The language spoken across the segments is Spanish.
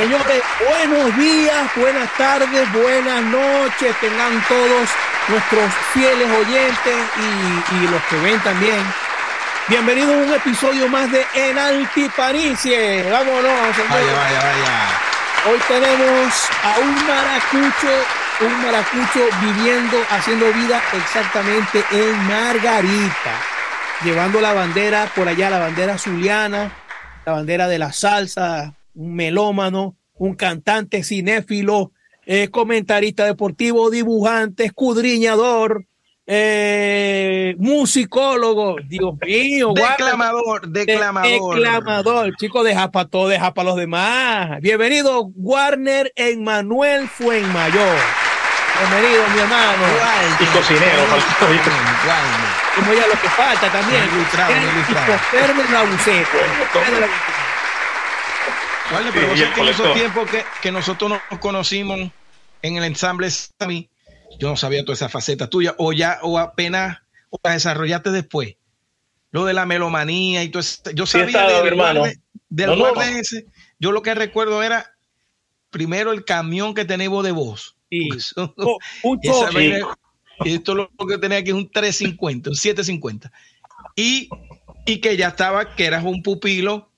Señores, buenos días, buenas tardes, buenas noches, tengan todos nuestros fieles oyentes y, los que ven también. Bienvenidos a un episodio más de En Altiparicie. Vámonos, señores. Vaya, vaya, vaya. Hoy tenemos a un maracucho, un maracucho viviendo, haciendo vida exactamente en Margarita, llevando la bandera por allá, la bandera zuliana, la bandera de la salsa, un melómano, un cantante cinéfilo, eh, comentarista deportivo, dibujante, escudriñador, eh, musicólogo, Dios mío, declamador, declamador, declamador, chico, deja para todo, deja para los demás. Bienvenido, Warner Emmanuel Fuenmayor. Bienvenido, mi hermano. y cocinero, como ya lo que falta también. Ilustrado, ilustrado. la Vale, pero sí, que en esos tiempos que, que, nosotros nos conocimos en el ensamble Sami, yo no sabía toda esa faceta tuya, o ya, o apenas o la desarrollaste después. Lo de la melomanía y todo eso. Yo sabía del, hermano. del ese. Yo lo que recuerdo era primero el camión que teníamos de voz. Sí. Oh, un esto lo que tenía aquí es un 350, un 750. Y, y que ya estaba, que eras un pupilo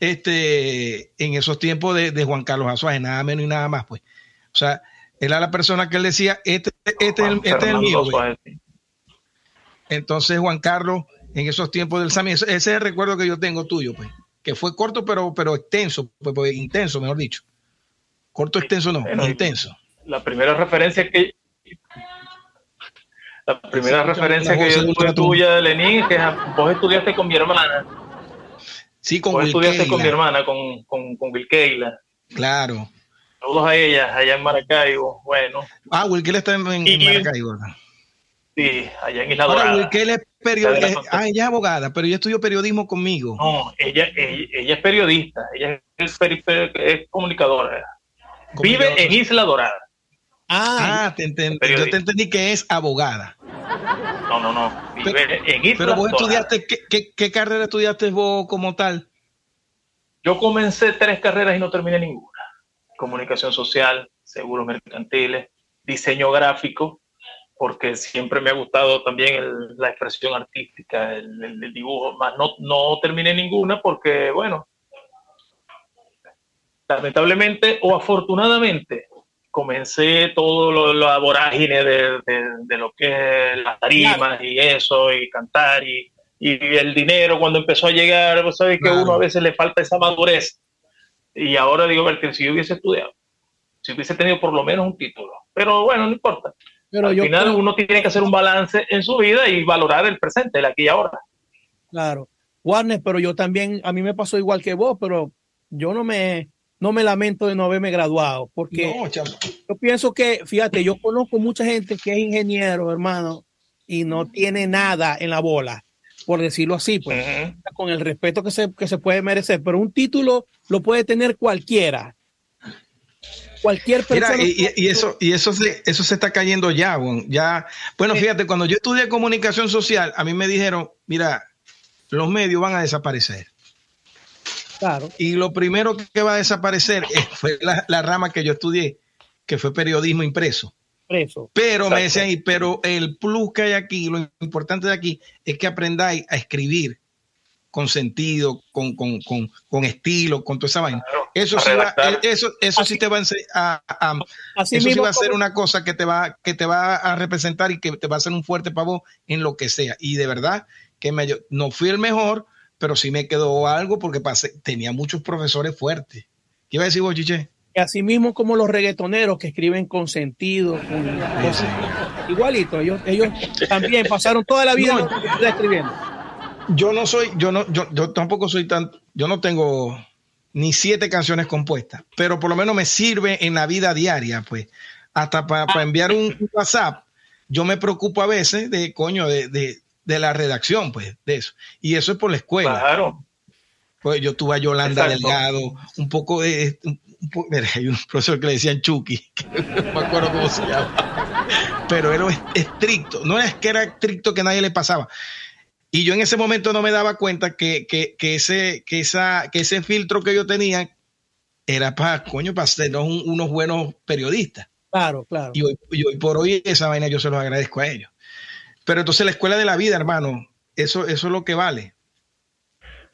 este, en esos tiempos de, Juan Carlos Azuaje, nada menos y nada más, pues. O sea, era la persona que él decía, este, este, este es el mío. Entonces, Juan Carlos, en esos tiempos del SAMI, ese, es el recuerdo que yo tengo tuyo, pues, que fue corto, pero, pero extenso, pues, pues intenso, mejor dicho. Corto, extenso, no, intenso. La primera referencia que la primera referencia que yo tuve tuya de Lenin, que vos estudiaste con mi hermana Sí, con Wilkeila. estudiaste con mi hermana, con, con, con Wilkeila. Claro. Saludos a ella, allá en Maracaibo. Bueno. Ah, Wilkeila está en, Maracaibo. Sí, allá en Isla Dorada. Ahora, Wilkeila es periodista. Ah, ella es abogada, pero ella estudió periodismo conmigo. No, ella, ella, es periodista, ella es, es comunicadora. Vive en Isla Dorada. Ah, ah te entendí. yo te entendí que es abogada. No, no, no. Vive pero, en Isla pero vos estudiaste, ¿qué, qué, carrera estudiaste vos como tal? Yo comencé tres carreras y no terminé ninguna. Comunicación social, seguros mercantiles, diseño gráfico, porque siempre me ha gustado también la expresión artística, el, el, dibujo, más no, no terminé ninguna porque, bueno, lamentablemente o afortunadamente comencé todo lo, la vorágine de, de, lo que es las tarimas y eso, y cantar, y, y, el dinero cuando empezó a llegar, vos sabés que a uno a veces le falta esa madurez. Y ahora digo, si yo hubiese estudiado, si hubiese tenido por lo menos un título, pero bueno, no importa. Pero Al final uno tiene que hacer un balance en su vida y valorar el presente, el aquí y ahora. Claro. Warner, pero yo también, a mí me pasó igual que vos, pero yo no me, no me lamento de no haberme graduado, porque yo pienso que, fíjate, yo conozco mucha gente que es ingeniero, hermano, y no tiene nada en la bola, por decirlo así, pues, con el respeto que se, que se puede merecer, pero un título lo puede tener cualquiera. Cualquier persona. y, eso, y eso se, eso se está cayendo ya, bueno, ya. Bueno, fíjate, cuando yo estudié comunicación social, a mí me dijeron, mira, los medios van a desaparecer. Y lo primero que va a desaparecer fue la, rama que yo estudié, que fue periodismo impreso. Pero me decían, pero el plus que hay aquí, lo importante de aquí, es que aprendáis a escribir con sentido, con, estilo, con toda esa vaina. Eso sí, va, eso, eso sí te va a, a, eso sí va a ser una cosa que te va, que te va a representar y que te va a hacer un fuerte pavo en lo que sea. Y de verdad que me, no fui el mejor, pero sí me quedó algo porque pasé, tenía muchos profesores fuertes. ¿Qué iba a decir vos, Chiche? así mismo como los reggaetoneros que escriben con sentido, igualito, ellos, ellos también pasaron toda la vida escribiendo. Yo no soy, yo no, yo, yo tampoco soy tan, yo no tengo ni siete canciones compuestas, pero por lo menos me sirve en la vida diaria, pues, hasta para enviar un WhatsApp. Yo me preocupo a veces de, coño, de, de la redacción, pues, de eso. Y eso es por la escuela. Claro. Pues yo tuve a Yolanda Delgado, un poco de... hay un profesor que le decían Chucky, no me acuerdo cómo se llama, pero era estricto, no es que era estricto que nadie le pasaba. Y yo en ese momento no me daba cuenta que, que, que ese, que, esa, que ese filtro que yo tenía era para, coño, para ser unos buenos periodistas. Claro, claro. Y hoy, por hoy esa vaina yo se los agradezco a ellos. Pero entonces la escuela de la vida, hermano, eso, eso es lo que vale.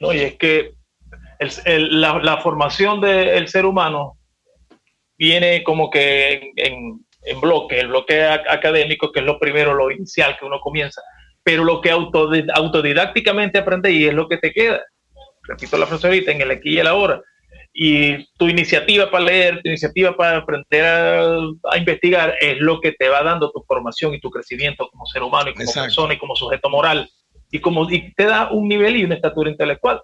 No, y es que la, formación del ser humano viene como que en, en, bloque, el bloque académico, que es lo primero, lo inicial que uno comienza, pero lo que autodidácticamente aprende y es lo que te queda. Repito la frase ahorita, en el aquí y el ahora y tu iniciativa para leer, tu iniciativa para aprender a, investigar es lo que te va dando tu formación y tu crecimiento como ser humano y como persona y como sujeto moral y como y te da un nivel y una estatura intelectual.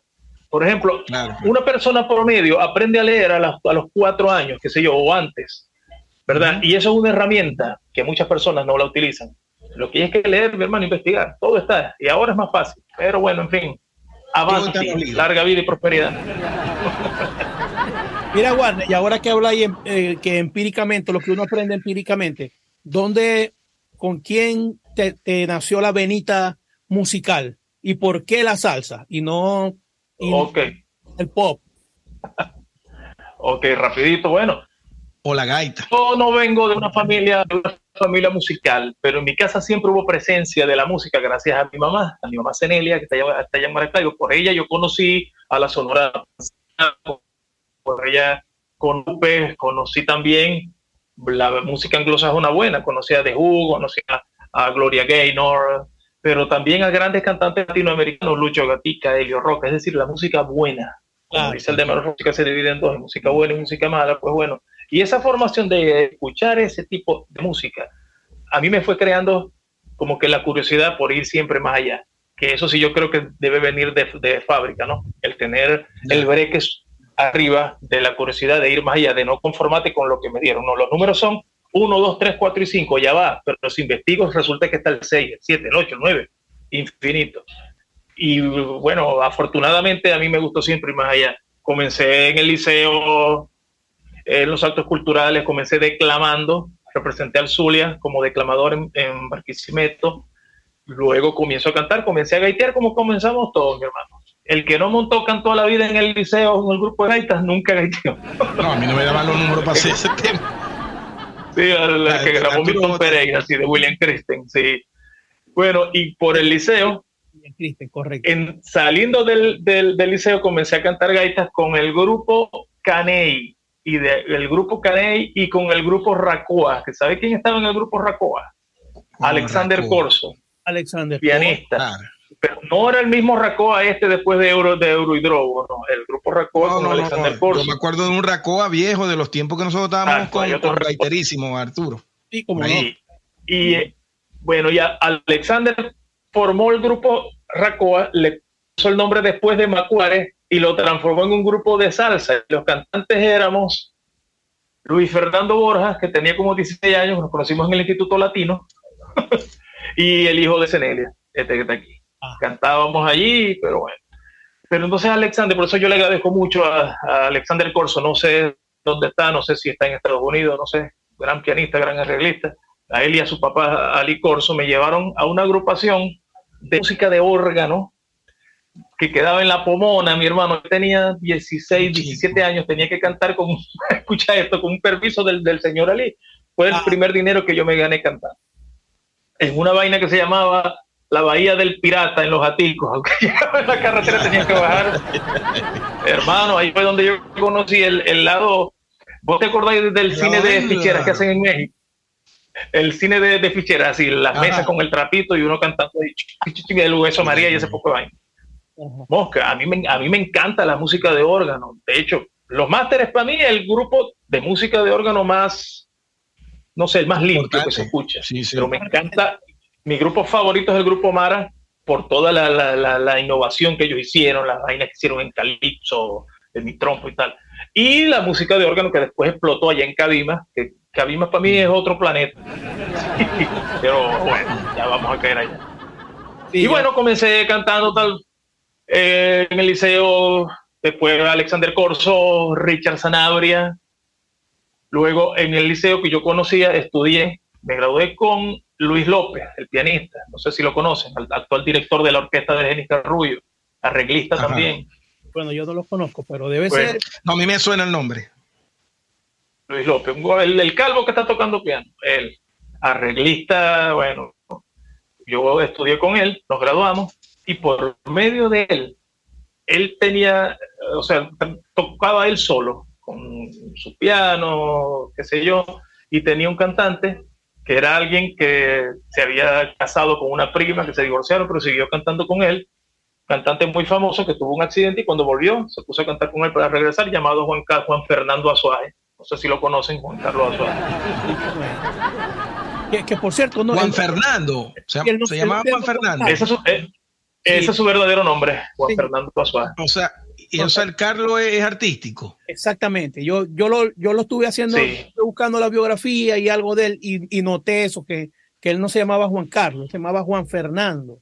Por ejemplo, una persona promedio aprende a leer a, a, los cuatro años, qué sé yo, o antes, ¿verdad? Y eso es una herramienta que muchas personas no la utilizan. Lo que hay es que leer, mi hermano, investigar, todo está. Y ahora es más fácil. Pero bueno, en fin, avance, larga vida y prosperidad. Mira, Warner, y ahora que habláis eh, que empíricamente, lo que uno aprende empíricamente, ¿dónde, con quién te, nació la venita musical? ¿Y por qué la salsa? Y no el pop. ok, rapidito, bueno. O la gaita. Yo no vengo de una familia, de una familia musical, pero en mi casa siempre hubo presencia de la música gracias a mi mamá, a mi mamá Cenelia, que está allá en Maracaibo. Por ella yo conocí a la Sonora por ella con conocí también la música anglosajona buena, conocí a The Who, conocí a, Gloria Gaynor, pero también a grandes cantantes latinoamericanos, Lucho Gatica, Elio Roca, es decir, la música buena. Como dice el de la música se divide en dos, música buena y música mala, pues bueno. Y esa formación de escuchar ese tipo de música, a mí me fue creando como que la curiosidad por ir siempre más allá. Que eso sí yo creo que debe venir de, de fábrica, ¿no? El tener el breque arriba de la curiosidad de ir más allá, de no conformarte con lo que me dieron. No, los números son 1, 2, 3, 4 y 5, ya va, pero los investigo resulta que está el 6, el 7, el 8, el 9, infinito. Y bueno, afortunadamente a mí me gustó siempre ir más allá. Comencé en el liceo, en los actos culturales, comencé declamando, representé al Zulia como declamador en, en Barquisimeto, luego comienzo a cantar, comencé a gaitear como comenzamos todos, mi hermano el que no montó cantó la vida en el liceo en el grupo de gaitas nunca gaiteó. No, a mí no me daban los números para hacer ese tema. Sí, el, que grabó Milton Pereira, así de William Christen, sí. Bueno, y por el liceo, correcto. En, saliendo del, del, liceo comencé a cantar gaitas con el grupo Caney y de, el grupo Caney y con el grupo Racoa, que sabe quién estaba en el grupo Racoa? Alexander Corso. Alexander pianista pero no era el mismo Racoa este después de Euro de Eurohidrobo, no, el grupo Racoa con Alexander Corso. Yo me acuerdo de un Racoa viejo de los tiempos que nosotros estábamos con, con Reiterísimo, Arturo. Sí, como Y bueno, ya Alexander formó el grupo Racoa, le puso el nombre después de Macuare y lo transformó en un grupo de salsa. Los cantantes éramos Luis Fernando Borjas, que tenía como 16 años, nos conocimos en el Instituto Latino, y el hijo de Cenelia, este que está aquí. Ah. Cantábamos allí, pero bueno. Pero entonces Alexander, por eso yo le agradezco mucho a, Alexander Corso, no sé dónde está, no sé si está en Estados Unidos, no sé, gran pianista, gran arreglista. A él y a su papá Ali Corso me llevaron a una agrupación de música de órgano que quedaba en La Pomona, mi hermano tenía 16, 17 años, tenía que cantar con, escucha esto, con un permiso del, del señor Ali. Fue el ah. primer dinero que yo me gané cantando. En una vaina que se llamaba la bahía del pirata en los aticos, aunque en la carretera tenía que bajar. Hermano, ahí fue donde yo conocí el, lado. ¿Vos te acordáis del cine de ficheras que hacen en México? El cine de, ficheras, así, las mesas con el trapito y uno cantando y el hueso María y ese poco de vaina. Mosca, a mí, me, a mí me encanta la música de órgano. De hecho, los másteres para mí es el grupo de música de órgano más, no sé, el más limpio que se escucha. Pero me encanta, mi grupo favorito es el grupo Mara por toda la, innovación que ellos hicieron, las vainas que hicieron en Calypso, en mi trompo y tal. Y la música de órgano que después explotó allá en Cabima, que Cabima para mí es otro planeta. Pero bueno, ya vamos a caer allá. y bueno, comencé cantando tal eh, en el liceo, después Alexander Corso, Richard Sanabria. Luego en el liceo que yo conocía, estudié, me gradué con Luis López, el pianista, no sé si lo conocen, el actual director de la orquesta de Genis Carrullo, arreglista también. Bueno, yo no lo conozco, pero debe ser. No, a mí me suena el nombre. Luis López, el, el calvo que está tocando piano, él, arreglista, bueno, yo estudié con él, nos graduamos y por medio de él, él tenía, o sea, tocaba él solo, con su piano, qué sé yo, y tenía un cantante que era alguien que se había casado con una prima, que se divorciaron, pero siguió cantando con él, cantante muy famoso que tuvo un accidente y cuando volvió se puso a cantar con él para regresar, llamado Juan, Juan Fernando Azuaje. No sé si lo conocen, Juan Carlos Azuaje. Que, por cierto, no, Juan Fernando, se, llamaba Juan Fernando. Ese es su, eh, ese es su verdadero nombre, Juan Fernando Azuaje. O sea, y o sea, el Carlos es, artístico. Exactamente. Yo, yo, lo, yo lo estuve haciendo, buscando la biografía y algo de él, y, y noté eso, que, que, él no se llamaba Juan Carlos, se llamaba Juan Fernando.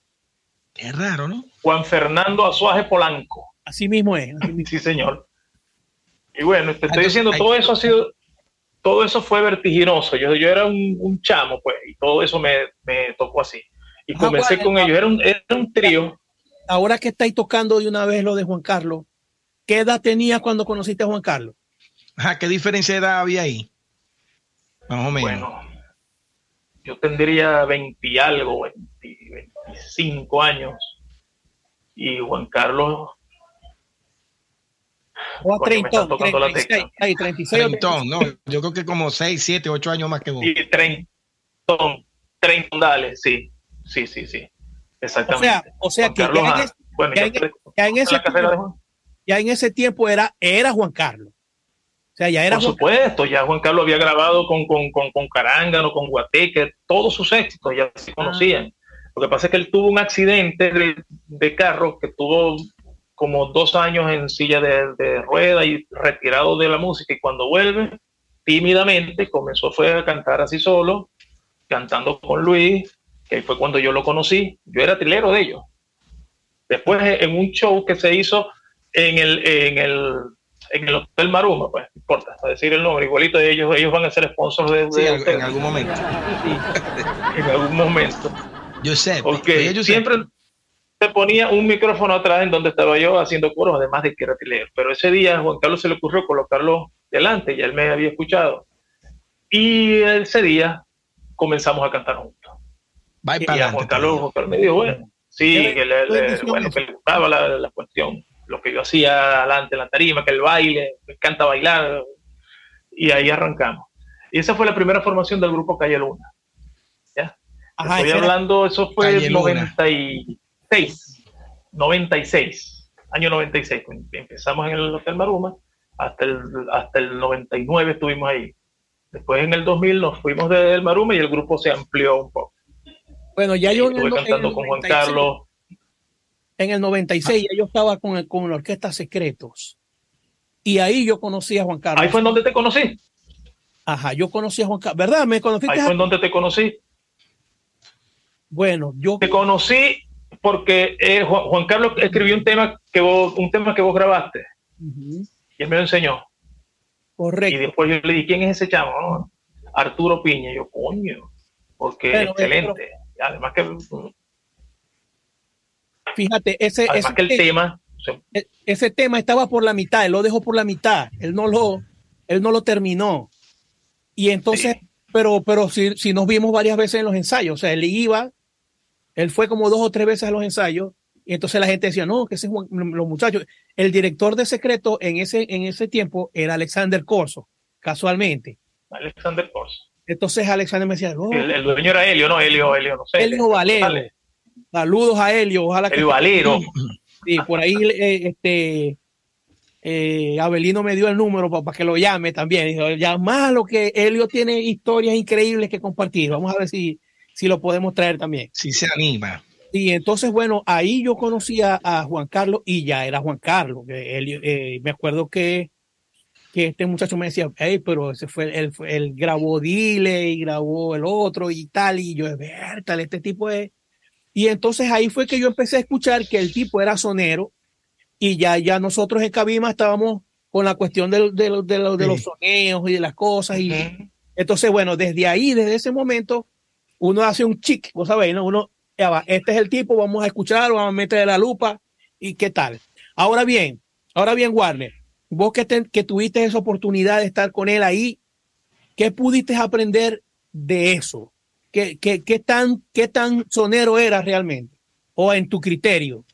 Qué raro, ¿no? Juan Fernando Azuaje Polanco. Así mismo es. sí, señor. Y bueno, te estoy diciendo, todo eso ha sido, todo eso fue vertiginoso. Yo, yo era un, chamo, pues, y todo eso me, me tocó así. Y comencé con ellos, era un, era un trío. Ahora que estáis tocando de una vez lo de Juan Carlos, ¿Qué edad tenías cuando conociste a Juan Carlos? Ajá, ¿qué diferencia de edad había ahí? Más o menos. Bueno, yo tendría 20 algo, 25 años. Y Juan Carlos. O a 30, 36, 36 no, yo creo que como 6, 7, 8 años más que vos. Y 30, 30, dale, sí, sí, sí, sí, exactamente. O sea, o sea que, Carlos, ya en, es, bueno, ya, ya, ya en ese ya en ese tiempo era, era Juan Carlos. O sea, ya era Por supuesto, ya Juan Carlos había grabado con, con, con, con Carángano, con Guateque, todos sus éxitos ya se conocían. Lo que pasa es que él tuvo un accidente de, de carro que tuvo como dos años en silla de, de, rueda y retirado de la música y cuando vuelve, tímidamente comenzó fue a cantar así solo, cantando con Luis, que fue cuando yo lo conocí, yo era trilero de ellos. Después en un show que se hizo en el, en el, en el Hotel Maruma, pues, no importa, a decir el nombre, igualito de ellos, ellos van a ser sponsors de, sí, en algún momento. en algún momento. Yo sé, porque yo siempre se ponía un micrófono atrás en donde estaba yo haciendo coros, además de que era leer. Pero ese día a Juan Carlos se le ocurrió colocarlo delante, ya él me había escuchado. Y ese día comenzamos a cantar juntos. y a Juan Carlos, Juan Carlos me dijo, bueno, sí, que le, bueno, que le gustaba la, la cuestión lo que yo hacía adelante en la tarima, que el baile, me encanta bailar, y ahí arrancamos. Y esa fue la primera formación del grupo Calle Luna. ¿ya? Estoy hablando, eso fue en 96, 96, año 96. Empezamos en el Hotel Maruma, hasta el, hasta el 99 estuvimos ahí. Después en el 2000 nos fuimos del Maruma y el grupo se amplió un poco. Bueno, ya yo estuve cantando con Juan Carlos en el 96 yo estaba con, con la Orquesta Secretos. Y ahí yo conocí a Juan Carlos. Ahí fue en donde te conocí. Ajá, yo conocí a Juan Carlos. ¿Verdad? ¿Me conociste? Ahí fue en donde te conocí. Bueno, yo... Te conocí porque eh, Juan, Carlos escribió un tema que vos, un tema que vos grabaste. Y él me lo enseñó. Correcto. Y después yo le dije, ¿quién es ese chamo? Arturo Piña. Y yo, coño, porque es excelente. Además que Fíjate, ese, ese que el tema, e, ese tema estaba por la mitad, él lo dejó por la mitad, él no lo, él no lo terminó. Y entonces, pero, pero si, si nos vimos varias veces en los ensayos, o sea, él iba, él fue como dos o tres veces a los ensayos, y entonces la gente decía, no, que ese es los muchachos. El director de secreto en ese, en ese tiempo era Alexander Corso, casualmente. Alexander Corso. Entonces Alexander me decía, oh". el, dueño era Helio, no, Helio, Helio, no sé. Helio Valero. Saludos a Helio, ojalá El Valero. Sí, por ahí eh, este eh, Abelino me dio el número para, que lo llame también. Dijo, lo que Helio tiene historias increíbles que compartir. Vamos a ver si, si lo podemos traer también. Si se anima. Y entonces, bueno, ahí yo conocí a, Juan Carlos y ya era Juan Carlos. Eh, me acuerdo que, que este muchacho me decía, hey, pero ese fue el, el grabó Dile y grabó el otro y tal. Y yo, tal, este tipo es y entonces ahí fue que yo empecé a escuchar que el tipo era sonero y ya, ya nosotros en Cabima estábamos con la cuestión de, de, de, de los soneos y de las cosas. Y entonces, bueno, desde ahí, desde ese momento, uno hace un chic, vos sabéis, ¿no? Uno, ya va, este es el tipo, vamos a escuchar, vamos a meterle la lupa y qué tal. Ahora bien, ahora bien, Warner, vos que, que tuviste esa oportunidad de estar con él ahí, ¿qué pudiste aprender de eso? ¿Qué, qué, qué tan, ¿Qué tan sonero era realmente? ¿O en tu criterio?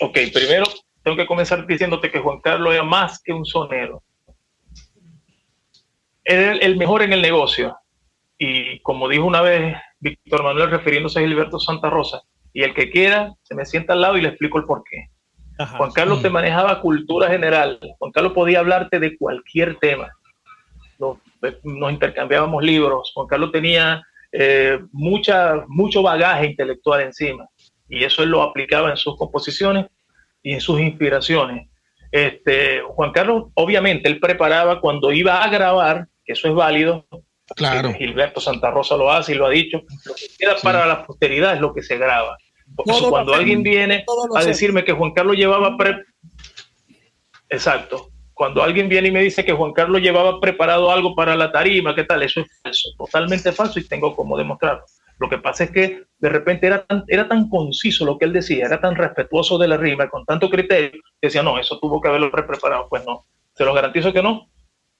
Ok, primero tengo que comenzar diciéndote que Juan Carlos era más que un sonero. Era el mejor en el negocio. Y como dijo una vez Víctor Manuel refiriéndose a Gilberto Santa Rosa, y el que quiera se me sienta al lado y le explico el porqué. Juan Carlos te manejaba cultura general. Juan Carlos podía hablarte de cualquier tema. Nos, intercambiábamos libros. Juan Carlos tenía eh, mucha, mucho bagaje intelectual encima y eso él lo aplicaba en sus composiciones y en sus inspiraciones. Este, Juan Carlos, obviamente, él preparaba cuando iba a grabar, que eso es válido. Claro. Gilberto Santa Rosa lo hace y lo ha dicho. Lo que queda para la posteridad es lo que se graba cuando alguien viene a decirme que Juan Carlos llevaba pre... Exacto. Cuando alguien viene y me dice que Juan Carlos llevaba preparado algo para la tarima, ¿qué tal? Eso es falso, totalmente falso y tengo como demostrarlo. Lo que pasa es que de repente era tan, era tan conciso lo que él decía, era tan respetuoso de la rima, con tanto criterio, que decía, no, eso tuvo que haberlo preparado. Pues no, se lo garantizo que no,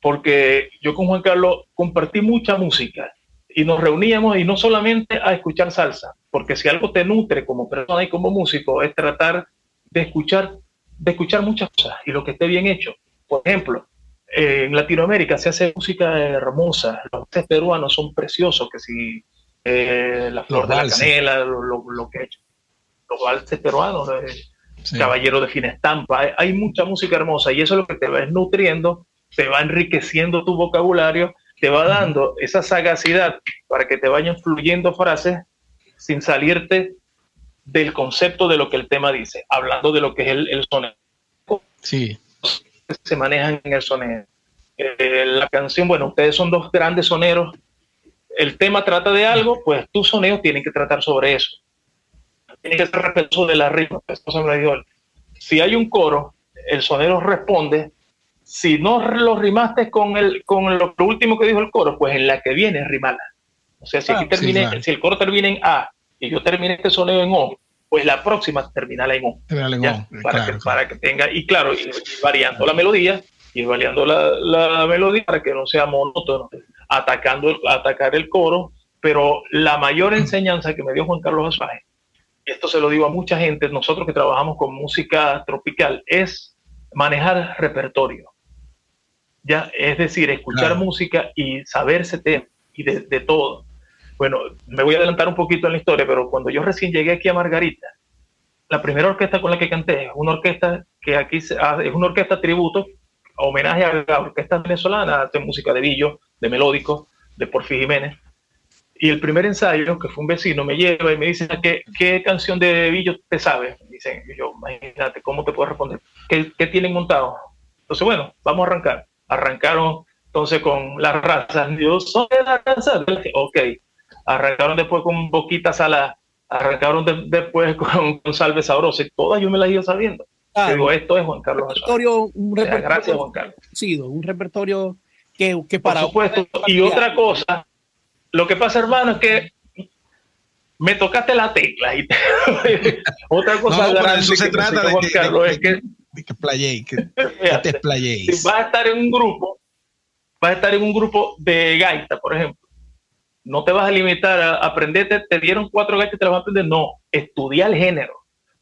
porque yo con Juan Carlos compartí mucha música y nos reuníamos y no solamente a escuchar salsa, porque si algo te nutre como persona y como músico es tratar de escuchar, de escuchar muchas cosas y lo que esté bien hecho. Por ejemplo, en Latinoamérica se hace música hermosa, los valses peruanos son preciosos, que si eh, la flor de la canela, lo, que he hecho, los valses peruanos, eh, Caballero de Fina Estampa, hay, hay mucha música hermosa y eso es lo que te va nutriendo, te va enriqueciendo tu vocabulario te va dando esa sagacidad para que te vayan fluyendo frases sin salirte del concepto de lo que el tema dice, hablando de lo que es el, el sonido. Sí. Se manejan en el sonido. Eh, la canción, bueno, ustedes son dos grandes soneros. El tema trata de algo, pues tus sonidos tienen que tratar sobre eso. Tienen que ser respetuoso de la rima. Si hay un coro, el sonero responde si no lo rimaste con, el, con lo, último que dijo el coro, pues en la que viene rimala. O sea, si, ah, si el coro termina en A y yo terminé este sonido en O, pues la próxima termina en O. para, que, para que tenga, y claro, variando la melodía, y variando la, melodía para que no sea monótono, atacando, atacar el coro, pero la mayor enseñanza que me dio Juan Carlos Azuaje, esto se lo digo a mucha gente, nosotros que trabajamos con música tropical, es manejar repertorio. ¿ya? Es decir, escuchar música y saberse tema y de, todo. Bueno, me voy a adelantar un poquito en la historia, pero cuando yo recién llegué aquí a Margarita, la primera orquesta con la que canté es una orquesta que aquí es una orquesta tributo, homenaje a la orquesta venezolana, de música de Villo, de melódico, de Porfi Jiménez. Y el primer ensayo, que fue un vecino, me lleva y me dice, ¿qué, qué canción de Villo te sabes? Dicen, yo, imagínate, ¿cómo te puedo responder? ¿Qué, ¿Qué tienen montado? Entonces, bueno, vamos a arrancar arrancaron entonces con las razas. Yo soy de la raza. Ok. Arrancaron después con Boquita Salada. Arrancaron después con, Salve Sabrosa. Y todas yo me las iba sabiendo. Digo, esto es Juan Carlos. Un repertorio, gracias, Juan Carlos. Sí, un repertorio que, que para. Por supuesto. Y otra cosa, lo que pasa, hermano, es que me tocaste la tecla. Y otra cosa no, eso se trata de Juan Carlos es que que playé, que, te Si vas a estar en un grupo, vas a estar en un grupo de gaita, por ejemplo. No te vas a limitar a aprenderte, te dieron cuatro gaitas y te las vas a aprender. No, estudia el género.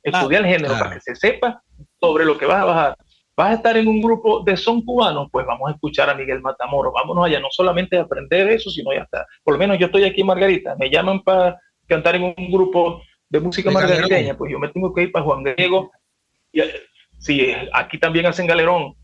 Estudia el género para que se sepa sobre lo que vas a bajar. Vas a estar en un grupo de son cubanos, pues vamos a escuchar a Miguel Matamoro. Vámonos allá, no solamente a aprender eso, sino ya está. Por lo menos yo estoy aquí en Margarita, me llaman para cantar en un grupo de música margariteña, pues yo me tengo que ir para Juan Diego. Y, sí, aquí también hacen galerón,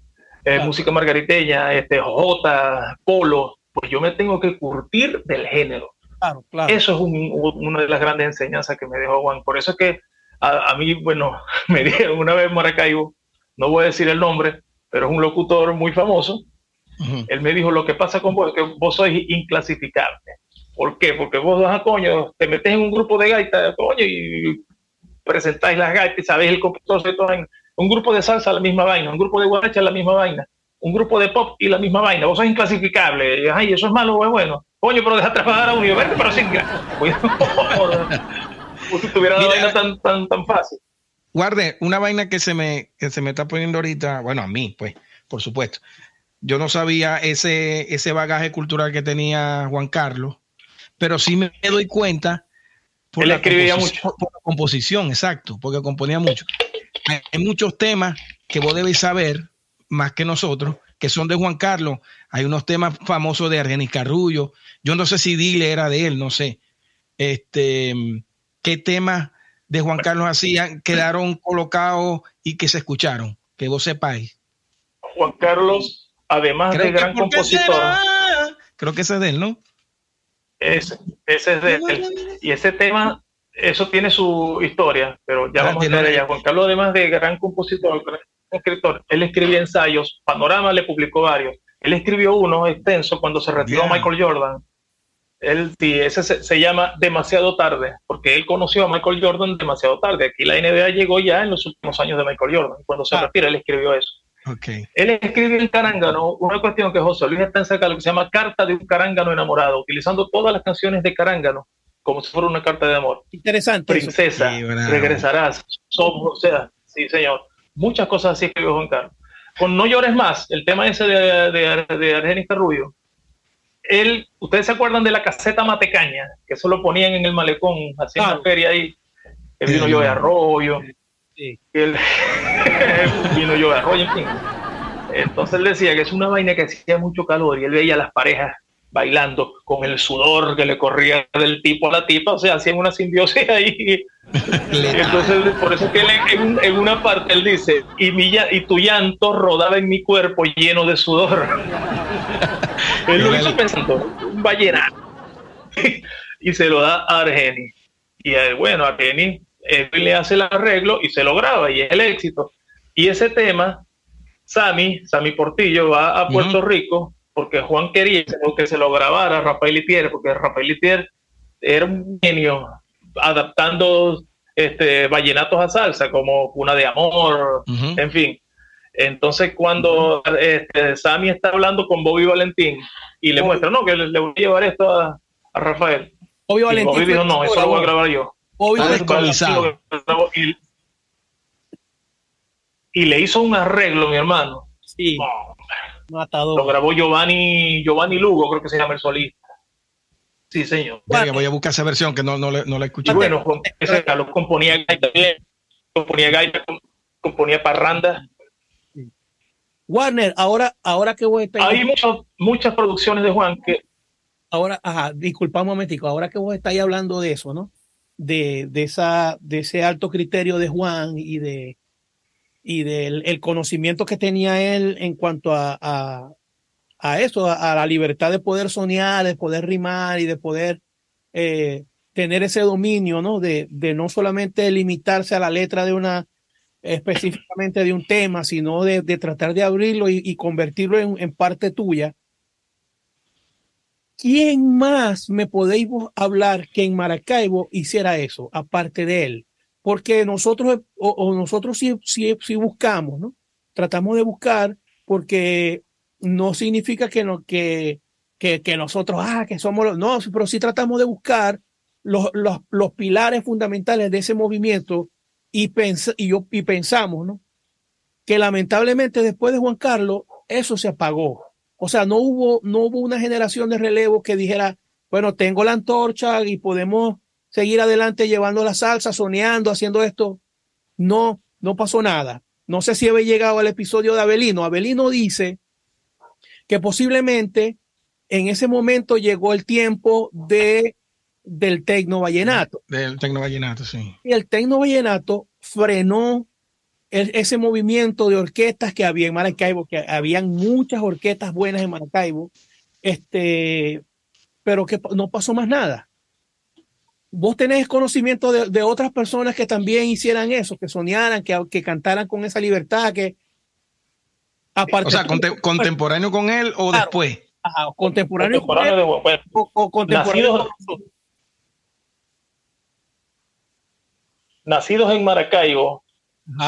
eh, música margariteña, este, J, polo, pues yo me tengo que curtir del género. Claro, claro. Eso es una de las grandes enseñanzas que me dejó Juan. Por eso es que a, mí, bueno, me dijeron una vez en Maracaibo, no voy a decir el nombre, pero es un locutor muy famoso. Él me dijo, lo que pasa con vos es que vos sois inclasificable. ¿Por qué? Porque vos, a coño, te metes en un grupo de gaitas, coño, y presentáis las gaitas y sabéis el compositor en, un grupo de salsa, la misma vaina. Un grupo de guaracha, la misma vaina. Un grupo de pop y la misma vaina. Vos sos inclasificable. Ay, eso es malo o es bueno. Coño, pero deja trabajar a un verte, pero sin si tuviera la vaina tan, tan, tan fácil. Guarde, una vaina que se me, que se me está poniendo ahorita, bueno, a mí, pues, por supuesto. yo no sabía ese, ese bagaje cultural que tenía Juan Carlos, pero sí me doy cuenta por, la, escribía mucho. por la composición, exacto, porque componía mucho. Hay muchos temas que vos debéis saber, más que nosotros, que son de Juan Carlos. Hay unos temas famosos de Argenis Carrullo. Yo no sé si Dile era de él, no sé. Este, ¿Qué temas de Juan Carlos hacían quedaron colocados y que se escucharon? Que vos sepáis. Juan Carlos, además de gran compositor. Creo que ese es de él, ¿no? Ese, ese es de él. Y ese tema, eso tiene su historia, pero ya ah, vamos a ver allá. Juan Carlos, además de gran compositor, escritor, él escribía ensayos, Panorama le publicó varios. Él escribió uno extenso cuando se retiró Michael Jordan. Él, sí, ese se, llama Demasiado tarde, porque él conoció a Michael Jordan demasiado tarde. Aquí la NBA llegó ya en los últimos años de Michael Jordan. Cuando se ah. retira, él escribió eso. Okay. Él escribió en Carángano una cuestión que José Luis está en lo que se llama Carta de un Carángano enamorado, utilizando todas las canciones de Carángano como si fuera una carta de amor. Interesante. Princesa, regresarás, somos, o sea, sí, señor. Muchas cosas así escribió Juan Carlos. Con No llores más, el tema ese de, de, de Argenis Carrullo, él, ustedes se acuerdan de la caseta Matecaña, que eso lo ponían en el malecón, haciendo la feria ahí, el vino yo de arroyo, el, vino yo de arroyo, en fin. Entonces él decía que es una vaina que hacía mucho calor y él veía las parejas bailando con el sudor que le corría del tipo a la tipa, o sea, hacían una simbiosis ahí. Entonces, por eso que en, una parte él dice, y, mi, y tu llanto rodaba en mi cuerpo lleno de sudor. él lo hizo pensando, un ballenato. y se lo da a Argeni. Y bueno, Argeni le hace el arreglo y se lo graba, y es el éxito. Y ese tema, Sammy, Sammy Portillo, va a Puerto Rico porque Juan quería que se lo grabara Rafael Itier, porque Rafael Itier era un genio adaptando este, vallenatos a salsa, como Cuna de Amor, en fin. Entonces, cuando este, Sammy está hablando con Bobby Valentín y le muestra, no, que le, voy a llevar esto a, Rafael. Bobby Valentín. Bobby dijo, no, eso lo voy a grabar yo. Bobby y, y le hizo un arreglo, mi hermano. Sí. Lo grabó Giovanni, Giovanni Lugo, creo que se llama el solista. Sí, señor. voy a buscar esa versión que no, no, no la escuché. Bueno, Carlos componía gaita componía gaita, componía parranda. Warner, ahora, ahora que vos estáis... Hay muchas, muchas producciones de Juan que... Ahora, ajá, disculpa un momentico, ahora que vos estáis hablando de eso, ¿no? De, de, esa, de ese alto criterio de Juan y de, y del el conocimiento que tenía él en cuanto a, a, eso, a, la libertad de poder soñar, de poder rimar y de poder eh, tener ese dominio, ¿no? De, de, no solamente limitarse a la letra de una, específicamente de un tema, sino de, de tratar de abrirlo y, convertirlo en, en, parte tuya. ¿Quién más me podéis hablar que en Maracaibo hiciera eso, aparte de él? Porque nosotros, o, nosotros sí, buscamos, ¿no? Tratamos de buscar porque no significa que, no, que, que, nosotros, ah, que somos los, no, pero sí tratamos de buscar los, los, los pilares fundamentales de ese movimiento y, y, yo, y pensamos, ¿no? Que lamentablemente después de Juan Carlos, eso se apagó. O sea, no hubo, no hubo una generación de relevo que dijera, bueno, tengo la antorcha y podemos seguir adelante llevando la salsa, soñando, haciendo esto. No, no pasó nada. No sé si había llegado al episodio de Abelino. Abelino dice que posiblemente en ese momento llegó el tiempo de, del tecno vallenato. Del tecno vallenato, sí. Y el tecno vallenato frenó ese movimiento de orquestas que había en Maracaibo, que habían muchas orquestas buenas en Maracaibo, este, pero que no pasó más nada vos tenés conocimiento de, otras personas que también hicieran eso, que soñaran, que, que cantaran con esa libertad, que aparte o sea, contemporáneo con él o después. contemporáneo, con él, o, contemporáneo nacidos, en Maracaibo,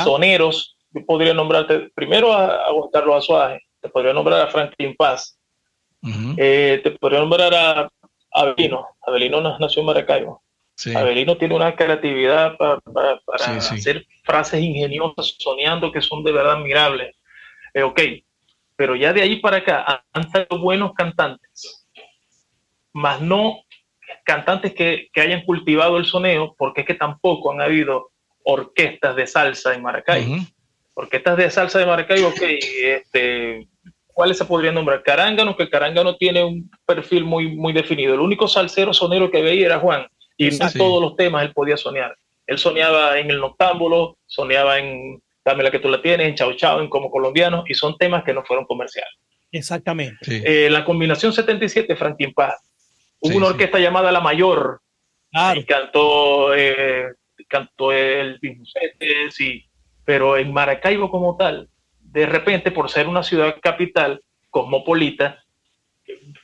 soneros, yo podría nombrarte primero a, a Carlos Azuaje, te podría nombrar a Franklin Paz, eh, te podría nombrar a Abelino, Abelino nació en Maracaibo. Sí. Avelino tiene una creatividad para, hacer frases ingeniosas, soñando que son de verdad admirables. Eh, ok, pero ya de ahí para acá han salido buenos cantantes, más no cantantes que, que, hayan cultivado el soneo, porque es que tampoco han habido orquestas de salsa en Maracaibo. Orquestas de salsa de Maracaibo, ok, este, ¿cuáles se podrían nombrar? Carángano, que Carángano tiene un perfil muy, muy definido. El único salsero sonero que veía era Juan, y no todos los temas él podía soñar. Él soñaba en el noctámbulo, soñaba en Dame la que tú la tienes, en Chao Chao, en Como Colombiano, y son temas que no fueron comerciales. Exactamente. Eh, la combinación 77, Franklin Paz. Hubo una orquesta llamada La Mayor, y cantó, eh, cantó el sí, pero en Maracaibo como tal, de repente, por ser una ciudad capital cosmopolita,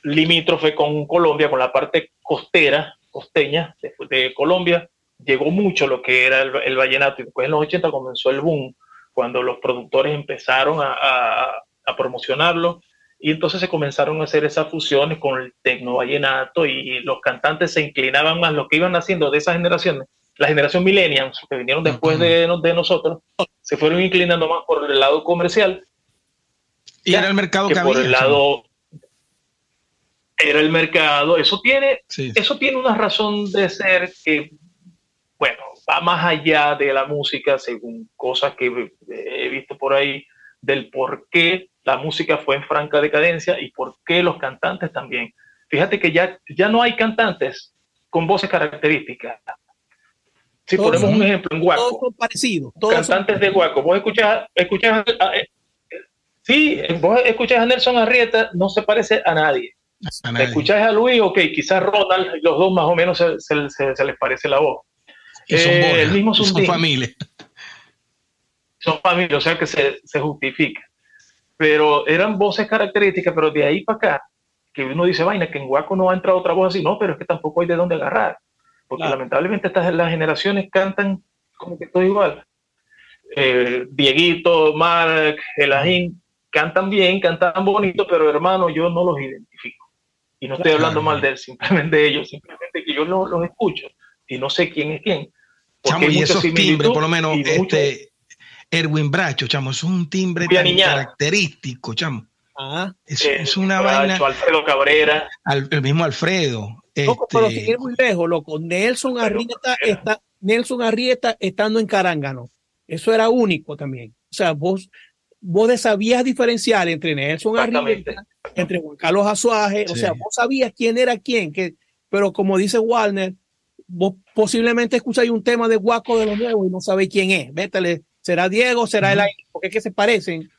limítrofe con Colombia, con la parte costera, costeña de, Colombia, llegó mucho lo que era el, vallenato y después en los 80 comenzó el boom, cuando los productores empezaron a, promocionarlo y entonces se comenzaron a hacer esas fusiones con el tecno vallenato y los cantantes se inclinaban más, lo que iban haciendo de esas generaciones, la generación millennials que vinieron después de, de, nosotros, se fueron inclinando más por el lado comercial. Y era el mercado que, por el lado era el mercado. Eso tiene, eso tiene una razón de ser que, bueno, va más allá de la música, según cosas que he visto por ahí, del por qué la música fue en franca decadencia y por qué los cantantes también. Fíjate que ya, ya no hay cantantes con voces características. Si ponemos un ejemplo en Guaco. Todos son parecidos. cantantes de Guaco. Vos escuchás, escuchás eh, sí, vos escuchás a Nelson Arrieta, no se parece a nadie. A Escuchás a Luis, ok, quizás Ronald, los dos más o menos se, les parece la voz. eh, el mismo son familia. Son familia, o sea que se, se justifica. Pero eran voces características, pero de ahí para acá, que uno dice, vaina, que en Guaco no ha entrado otra voz así, no, pero es que tampoco hay de dónde agarrar porque lamentablemente estas las generaciones cantan como que todo igual. Eh, Dieguito, Mark, Elajín, cantan bien, cantan bonito, pero hermano, yo no los identifico. Y no estoy hablando mal de él, simplemente de ellos, simplemente que yo los, los escucho y no sé quién es quién. Chamo, y esos timbres, por lo menos, este, Erwin Bracho, chamo, es un timbre tan característico, chamo. Ah, es, es, una vaina. Alfredo Cabrera. el mismo Alfredo. Loco, pero este, sin ir muy lejos, loco. Nelson Arrieta, está, Nelson Arrieta estando en Carángano. Eso era único también. O sea, vos, vos sabías diferenciar entre Nelson Arrieta, entre Juan Carlos Azuaje. O sea, vos sabías quién era quién. Que, pero como dice Warner, vos posiblemente escucháis un tema de Guaco de los Nuevos y no sabéis quién es. Vétale, será Diego, será el porque es que se parecen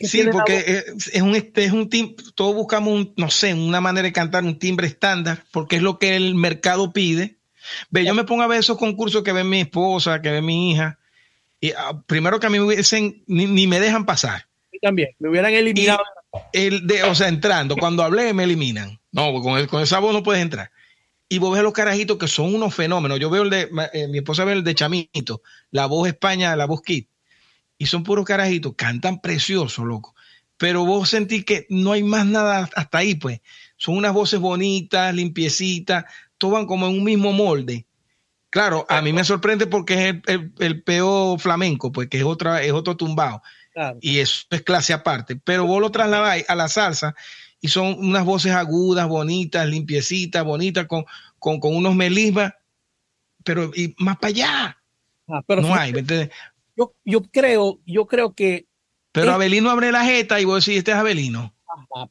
sí, porque es, un, este, es un timbre, todos buscamos, no sé, una manera de cantar, un timbre estándar, porque es lo que el mercado pide. Ve, yo me pongo a ver esos concursos que ven mi esposa, que ve mi hija, y ah, primero que a mí me hubiesen, ni, me dejan pasar. Y también, me hubieran eliminado. el de, o sea, entrando, cuando hablé me eliminan. No, con, con esa voz no puedes entrar. Y vos ves los carajitos que son unos fenómenos. Yo veo el de, eh, mi esposa ve el de Chamito, la voz España, la voz Kit y son puros carajitos, cantan precioso, loco. Pero vos sentís que no hay más nada hasta ahí, pues. Son unas voces bonitas, limpiecitas, todas van como en un mismo molde. Claro, a mí me sorprende porque es el, el, peor flamenco, pues que es, otra, es otro tumbado. Y eso es clase aparte. Pero vos lo trasladáis a la salsa y son unas voces agudas, bonitas, limpiecitas, bonitas, con, con, unos melismas, pero y más para allá. Ah, pero no hay, yo, yo creo, yo creo que. Pero Abelino abre la jeta y vos decís, este es Abelino.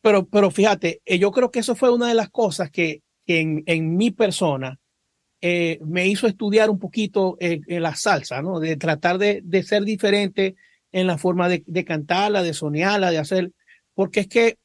pero, pero fíjate, eh, yo creo que eso fue una de las cosas que, en, en, mi persona eh, me hizo estudiar un poquito en eh, la salsa, ¿no? De tratar de, de ser diferente en la forma de, de, cantarla, de soñarla, de hacer, porque es que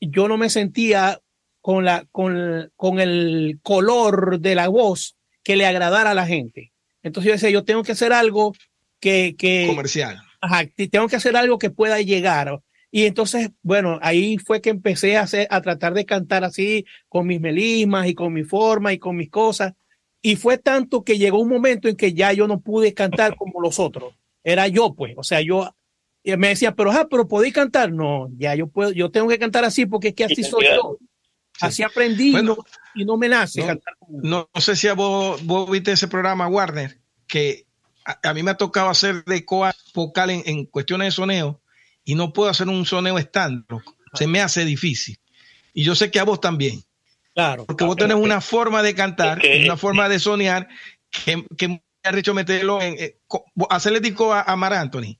yo no me sentía con, la, con, con el color de la voz que le agradara a la gente. Entonces yo decía, yo tengo que hacer algo que, comercial. Ajá, tengo que hacer algo que pueda llegar. Y entonces, bueno, ahí fue que empecé a, hacer, a tratar de cantar así, con mis melismas y con mi forma y con mis cosas. Y fue tanto que llegó un momento en que ya yo no pude cantar como los otros. Era yo, pues. O sea, yo me decía, pero, ah, pero podéis cantar. No, ya yo puedo, yo tengo que cantar así porque es que así soy yo. Así aprendí y no me nace cantar como... no, no, sé si vos, vos viste ese programa, Warner, que a, mí me ha tocado hacer de coa vocal en, cuestiones de soneo y no puedo hacer un soneo estándar. Se me hace difícil. Y yo sé que a vos también. Claro. Porque vos tenés una forma de cantar, una forma de soñar que, que me ha hecho meterlo en. Eh, hacerle disco a, a Mar Anthony.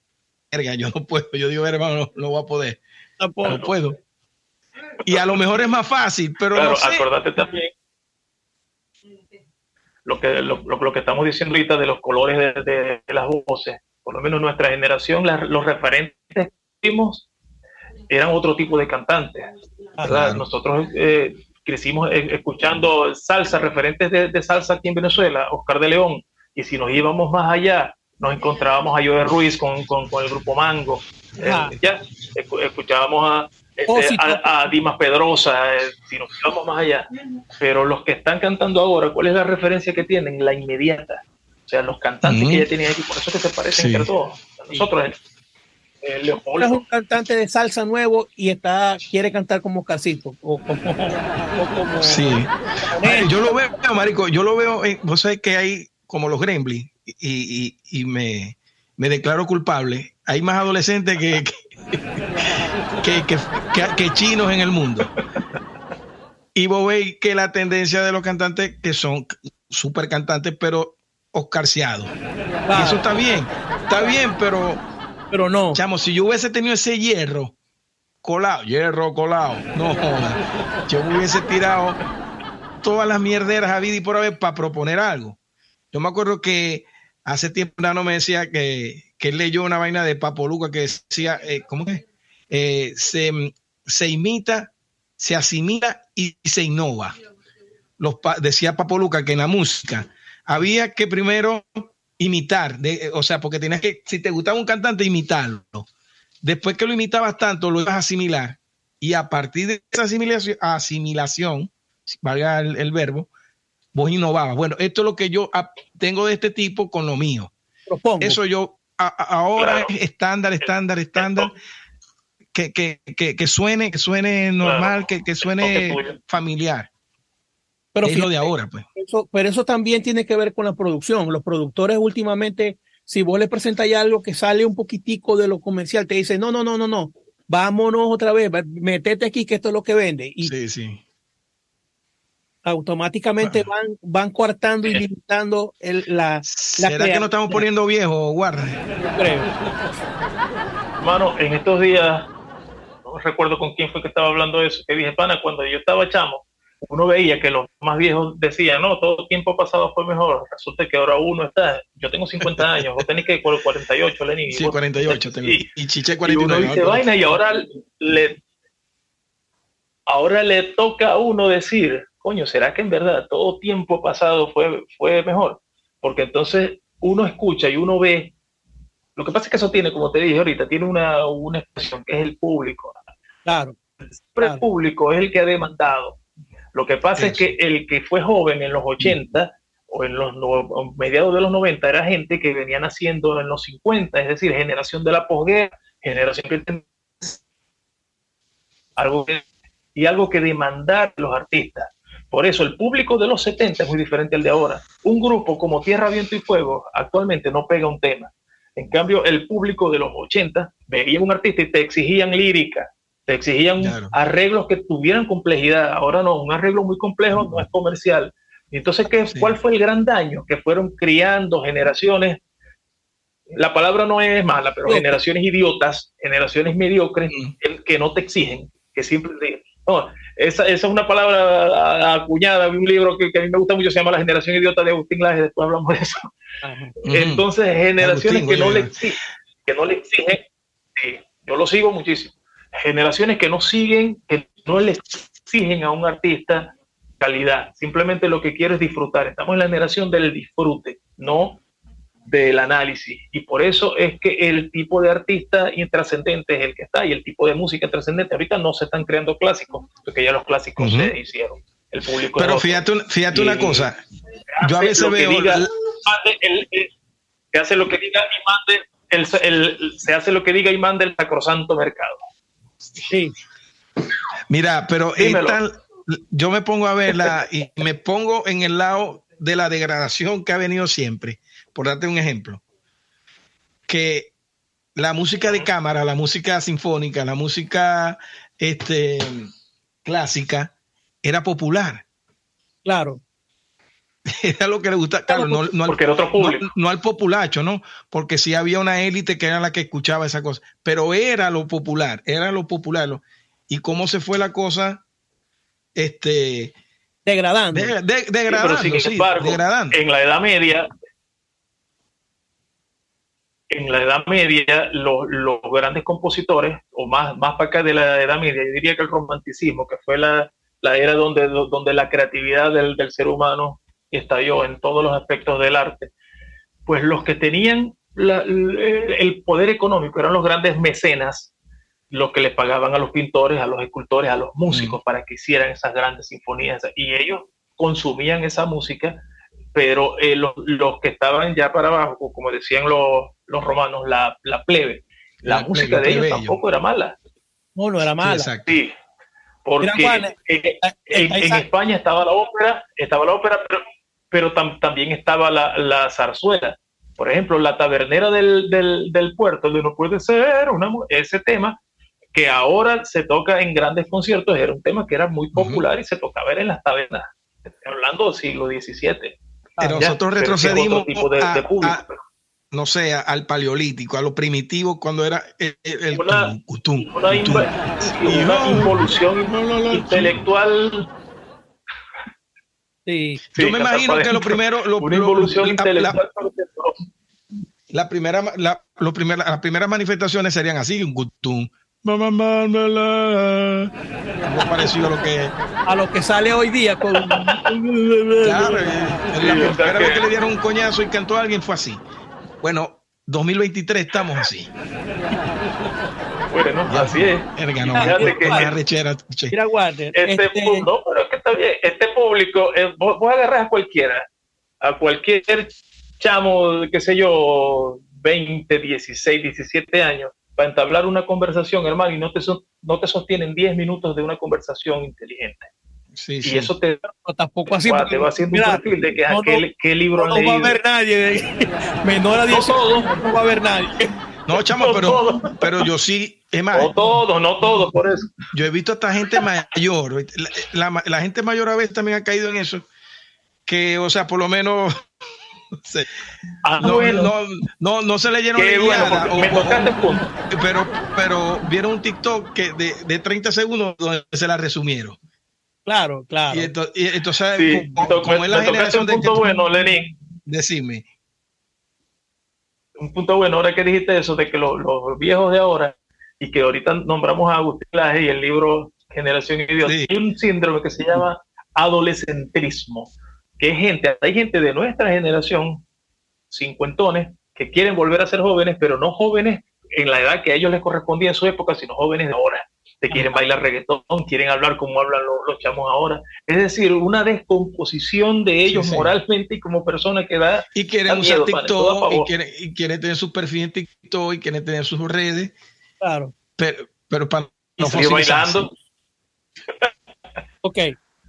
Verga, yo no puedo. Yo digo, hermano, no, voy a poder. No puedo. Y a lo mejor es más fácil, pero claro, acordate también lo que, lo, lo, que estamos diciendo ahorita de los colores de, de, las voces. Por lo menos nuestra generación, los referentes que vimos eran otro tipo de cantantes. Ah, Nosotros eh, crecimos e, escuchando salsa, referentes de, salsa aquí en Venezuela, Oscar de León, y si nos íbamos más allá, nos encontrábamos a Joe Ruiz con, con, con el grupo Mango. Eh, ya, escuchábamos a, este, a, Dimas Pedrosa, eh, si nos íbamos más allá. Pero los que están cantando ahora, ¿cuál es la referencia que tienen? La inmediata. O sea, los cantantes que ya tenían aquí, por eso que se parecen entre todos. Nosotros, eh, Leopoldo. Es un cantante de salsa nuevo y está quiere cantar como Casito o como, sí. yo lo veo, marico, yo lo veo, vos sabés que hay como los Gremlins y, y, me, me, declaro culpable. Hay más adolescentes que, que, que, que, chinos en el mundo. Y vos veis que la tendencia de los cantantes que son súper cantantes, pero oscarciados. Y eso está bien, está bien, pero pero no. Chamo, si yo hubiese tenido ese hierro colado, hierro colado, no yo me hubiese tirado todas las mierderas a vida y por haber para proponer algo. Yo me acuerdo que hace tiempo no me decía que, que él leyó una vaina de Papo Luca que decía, eh, ¿cómo que? Eh, se, se, imita, se asimila y se innova. Los, decía Papo Luca que en la música había que primero imitar, de, o sea, porque tienes que, si te gustaba un cantante, imitarlo. Después que lo imitabas tanto, lo ibas a asimilar. Y a partir de esa asimilación, asimilación valga el, verbo, vos innovabas. Bueno, esto es lo que yo tengo de este tipo con lo mío. Eso yo ahora es estándar, estándar, estándar. Que, que, que, suene, que suene normal, que, que suene familiar. Pero es lo de ahora, pues. Eso, pero eso también tiene que ver con la producción. Los productores últimamente, si vos le presentas algo que sale un poquitico de lo comercial, te dicen, no, no, no, no, no, vámonos otra vez, metete aquí que esto es lo que vende. Y sí, sí. Automáticamente van, van coartando y limitando el, la, ¿Será que no estamos poniendo viejo, guarda? creo. Hermano, en estos días, no recuerdo con quién fue que estaba hablando de eso, que dije, pana, cuando yo estaba chamo, uno veía que los más viejos decían, no, todo tiempo pasado fue mejor. Resulta que ahora uno está, yo tengo 50 años, vos tenés que por 48, Lenin. Sí, 48 tengo. Y, y Chiche 49. Y uno dice vaina y ahora le, ahora le toca a uno decir, coño, ¿será que en verdad todo tiempo pasado fue, fue mejor? Porque entonces uno escucha y uno ve. Lo que pasa es que eso tiene, como te dije ahorita, tiene una, una expresión que es el público. Claro. El público es el que ha demandado lo que pasa es que el que fue joven en los 80 o en los mediados de los 90 era gente que venía naciendo en los 50, es decir, generación de la posguerra, generación que algo y algo que demandar los artistas. Por eso el público de los 70 es muy diferente al de ahora. Un grupo como Tierra, Viento y Fuego actualmente no pega un tema. En cambio, el público de los 80 veía un artista y te exigían lírica, exigían arreglos que tuvieran complejidad. Ahora no, un arreglo muy complejo no es comercial. Entonces, ¿qué, ¿cuál fue el gran daño? Que fueron criando generaciones, la palabra no es mala, pero generaciones idiotas, generaciones mediocres, mm. que no te exigen, que siempre... No, esa, esa, es una palabra acuñada de un libro que, a mí me gusta mucho, se llama La generación idiota de Agustín Laje, después hablamos de eso. Entonces, generaciones que no, le exigen, que no le exigen, yo lo sigo muchísimo generaciones que no siguen, que no le exigen a un artista calidad, simplemente lo que quiere es disfrutar. Estamos en la generación del disfrute, no del análisis. Y por eso es que el tipo de artista intrascendente es el que está y el tipo de música trascendente. Ahorita no se están creando clásicos, porque ya los clásicos se hicieron. El público Pero fíjate, fíjate una cosa. Yo a veces veo. se hace lo que diga y mande el, se hace lo que diga y mande el sacrosanto mercado. Sí. Mira, pero yo me pongo a verla y me pongo en el lado de la degradación que ha venido siempre. Por darte un ejemplo, que la música de cámara, la música sinfónica, la música este, clásica era popular. Claro. Era lo que le gusta, claro, no, al, populacho, ¿no? Porque sí había una élite que era la que escuchaba esa cosa, pero era lo popular, era lo popular. y cómo se fue la cosa, este... Degradando. degradando, sí, degradando. En la Edad Media, en la Edad Media, los, grandes compositores, o más, más para acá de la Edad Media, yo diría que el romanticismo, que fue la, era donde, donde la creatividad del, ser humano estalló en todos los aspectos del arte, pues los que tenían el poder económico eran los grandes mecenas, los que les pagaban a los pintores, a los escultores, a los músicos mm. para que hicieran esas grandes sinfonías. Y ellos consumían esa música pero eh, los, que estaban ya para abajo, como decían los, romanos, la, plebe, la, música de ellos tampoco era mala. No, no era mala. Sí, porque eh, en, España estaba la ópera, estaba la ópera, pero, también estaba la, zarzuela. Por ejemplo, la tabernera del, puerto, de no puede ser una, ese tema que ahora se toca en grandes conciertos, era un tema que era muy popular y se tocaba en las tabernas, hablando del siglo XVII. Ah, nosotros retrocedimos a, no sé, al paleolítico, a lo primitivo cuando era el, una, involución intelectual. Sí. Yo me imagino que lo primero, lo, una involución intelectual. La, primera, la, lo primera, las primeras manifestaciones serían así, un gutum, Mamá, Algo parecido a lo que a lo que sale hoy día con claro, la primera vez que le dieron un coñazo y cantó a alguien fue así. Bueno, 2023 estamos así. Bueno, así es. Erga, no, Fíjate que, rechera, mira, Walter, este, este, no, pero que está bien. Este público, eh, vos, vos agarrás a cualquiera, a cualquier chamo, qué sé yo, 20, 16, 17 años, para entablar una conversación, hermano, y no te, no te sostienen 10 minutos de una conversación inteligente. Sí, y eso te, tampoco así, te va haciendo un perfil de que, no, qué, libro no, va a haber nadie. Menor a 10 no, no va a haber nadie. No, chamo, pero, pero yo sí, es más. No todos, no todos, por eso. Yo he visto a esta gente mayor. La, la, gente mayor a veces también ha caído en eso. Que, o sea, por lo menos Ah, no, no, no, se leyeron pero, pero vieron un TikTok que de, de 30 segundos donde se la resumieron. Claro, claro. Y, entonces, como, es la generación un punto bueno, Lenín. Decime. Un punto bueno, ahora que dijiste eso, de que los, viejos de ahora, y que ahorita nombramos a Agustín Laje y el libro Generación Idiota, hay un síndrome que se llama adolescentrismo que gente, hay gente de nuestra generación, cincuentones, que quieren volver a ser jóvenes, pero no jóvenes en la edad que a ellos les correspondía en su época, sino jóvenes de ahora. Que quieren bailar reggaetón, quieren hablar como hablan los, chamos ahora. Es decir, una descomposición de ellos moralmente y como persona que da. Y quieren usar TikTok y quieren, y quieren tener su perfil en TikTok y quieren tener sus redes. Claro. Pero, pero para no bailando. ok.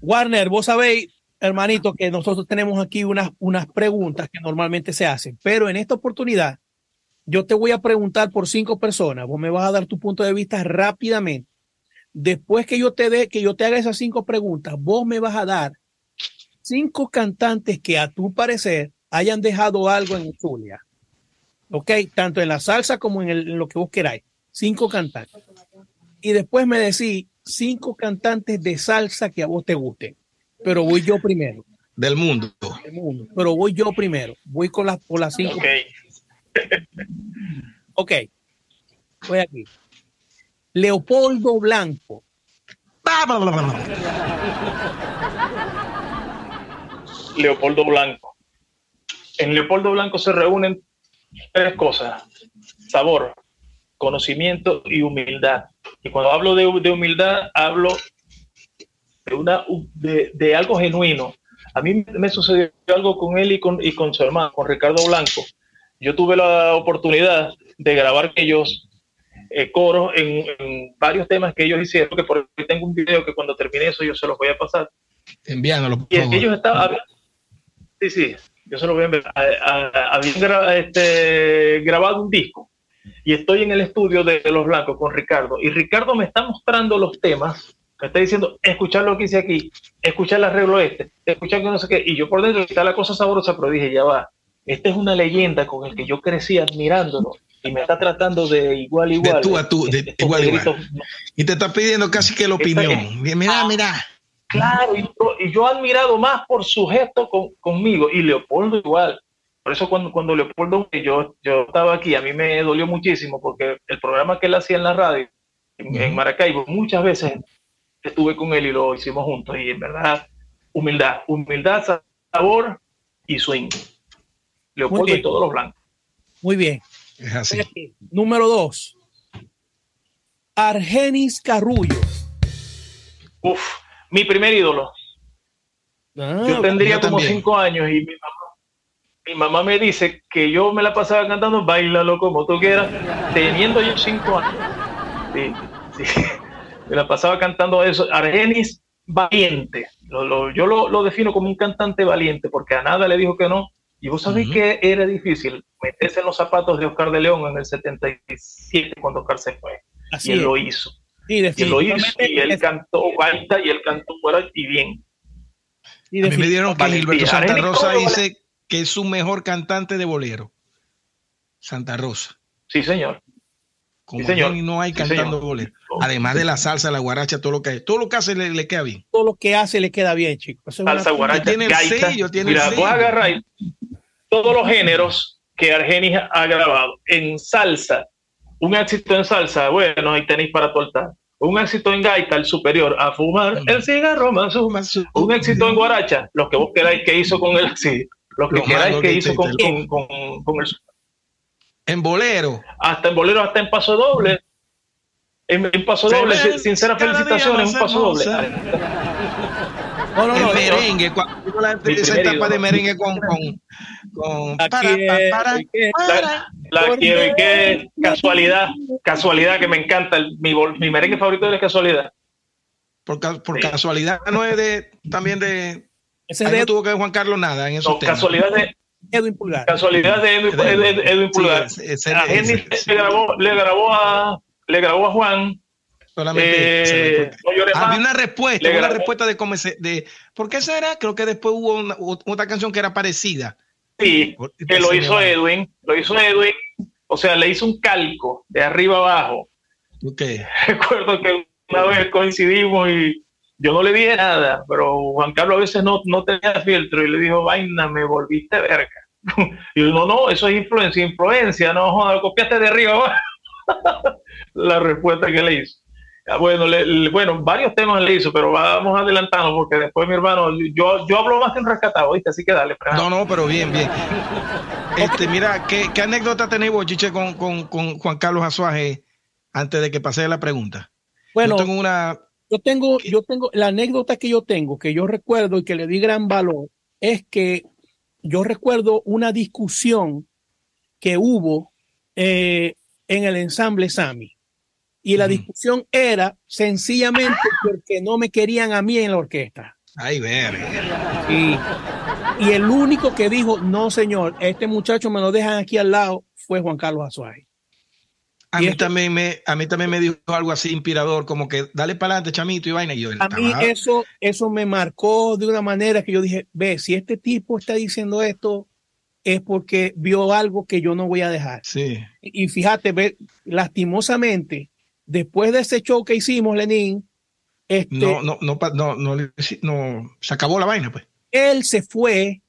Warner, vos sabéis, hermanito, que nosotros tenemos aquí unas, unas preguntas que normalmente se hacen, pero en esta oportunidad yo te voy a preguntar por cinco personas. Vos me vas a dar tu punto de vista rápidamente. Después que yo te dé, que yo te haga esas cinco preguntas, vos me vas a dar cinco cantantes que a tu parecer hayan dejado algo en Zulia. ¿Ok? Tanto en la salsa como en, en lo que vos queráis. Cinco cantantes. Y después me decís cinco cantantes de salsa que a vos te gusten pero voy yo primero. Del mundo. Pero voy yo primero. Voy con las por las cinco. Ok. ok. Voy aquí. Leopoldo Blanco. Leopoldo Blanco. En Leopoldo Blanco se reúnen tres cosas: sabor, conocimiento y humildad. Y cuando hablo de, de humildad, hablo de, una, de, algo genuino. A mí me sucedió algo con él y con, y con su hermano, con Ricardo Blanco. Yo tuve la oportunidad de grabar ellos eh, coros en, varios temas que ellos hicieron, que por ahí tengo un video que cuando termine eso yo se los voy a pasar. Enviándolo. Y ellos estaban... Sí, sí, yo se los voy a enviar. Habían este, grabado un disco y estoy en el estudio de Los Blancos con Ricardo y Ricardo me está mostrando los temas, me está diciendo, escuchar lo que hice aquí, escuchar el arreglo este, escuchar que no sé qué, y yo por dentro está la cosa sabrosa, pero dije, ya va, esta es una leyenda con el que yo crecí admirándolo y me está tratando de igual igual. De tú a tú, de igual, igual. Y te está pidiendo casi que la opinión. mira, mira. Claro, y yo, y yo, he admirado más por su gesto conmigo y Leopoldo igual. Por eso cuando, cuando Leopoldo, yo, yo estaba aquí, a mí me dolió muchísimo porque el programa que él hacía en la radio, en, Maracaibo, muchas veces estuve con él y lo hicimos juntos. Y en verdad, humildad, humildad, sabor y swing. Leopoldo y todos los blancos. Muy bien. Número dos. Argenis Carrullo. Uf, mi primer ídolo. Ah, yo tendría como cinco años y mi mamá, me dice que yo me la pasaba cantando Bailalo como tú quieras, teniendo yo cinco años. Me la pasaba cantando eso. Argenis valiente. yo lo, lo, defino como un cantante valiente porque a nada le dijo que no y vos sabés que era difícil meterse en los zapatos de Oscar de León en el 77 cuando Oscar se fue. y él lo hizo. y él lo hizo y él cantó y él cantó fuera y bien. Y a mí me dieron que Gilberto Santa Rosa dice que es su mejor cantante de bolero. Santa Rosa. Sí, señor. Como señor. no hay cantando bolero. Además de la salsa, la guaracha, todo lo que todo lo que hace le, queda bien. Todo lo que hace le queda bien, chicos. Salsa, guaracha, tiene el sello, tiene Mira, voy a agarrar todos los géneros que Argenis ha grabado. En salsa, un éxito en salsa, bueno, ahí tenéis para tortar. Un éxito en gaita, el superior, a fumar el cigarro más Un éxito en guaracha, lo que vos queráis que hizo con el sí, lo que queráis que hizo con, con, con, el En bolero. Hasta en bolero, hasta en paso doble. En, paso doble, sincera felicitaciones, un paso doble. No, no, no. El merengue, cuando la esa etapa de merengue con, con, con para, para, la, quiero y qué casualidad, casualidad que me encanta. El, mi, mi merengue favorito es casualidad. Por, por casualidad no es de también de. Ese de, no tuvo que ver Juan Carlos nada en esos no, temas. Casualidad de Edwin Pulgar. Casualidad de Edwin, Edwin Pulgar. Sí, le, grabó, le, grabó a, le grabó a Juan Solamente eh, había una respuesta, una respuesta de cómo se, de ¿por qué será? Creo que después hubo una, otra canción que era parecida. Sí, que lo hizo Edwin, lo hizo Edwin, o sea, le hizo un calco de arriba abajo. Okay. Recuerdo que una vez coincidimos y yo no le dije nada, pero Juan Carlos a veces no, no tenía filtro y le dijo, vaina, me volviste verga. y yo, no, no, eso es influencia, influencia, no joder, copiaste de arriba abajo. La respuesta que le hizo. Ah, bueno, bueno, varios temas le hizo, pero vamos adelantando porque después mi hermano, yo, yo hablo más que en rescatado, ¿viste? Así que dale. No, no, pero bien, bien. Este, mira, ¿qué, anécdota tenéis vos, Chiche, con, Juan Carlos Azuaje antes de que pase la pregunta? Bueno, yo tengo una... Yo tengo, yo tengo, la anécdota que yo tengo, que yo recuerdo y que le di gran valor, es que yo recuerdo una discusión que hubo eh, en el ensamble Sami y la discusión era sencillamente porque no me querían a mí en la orquesta. Ay, ver. Y, y el único que dijo, no, señor, este muchacho me lo dejan aquí al lado, fue Juan Carlos Azuay. A mí, también me, a mí también me dijo algo así inspirador, como que dale para adelante, chamito, y vaina. Y yo, a mí eso, eso me marcó de una manera que yo dije, ve, si este tipo está diciendo esto, es porque vio algo que yo no voy a dejar. Sí. Y fíjate, ve, lastimosamente, después de ese show que hicimos, Lenín, este, no, no, no, no, no, se acabó la vaina, pues. Él se fue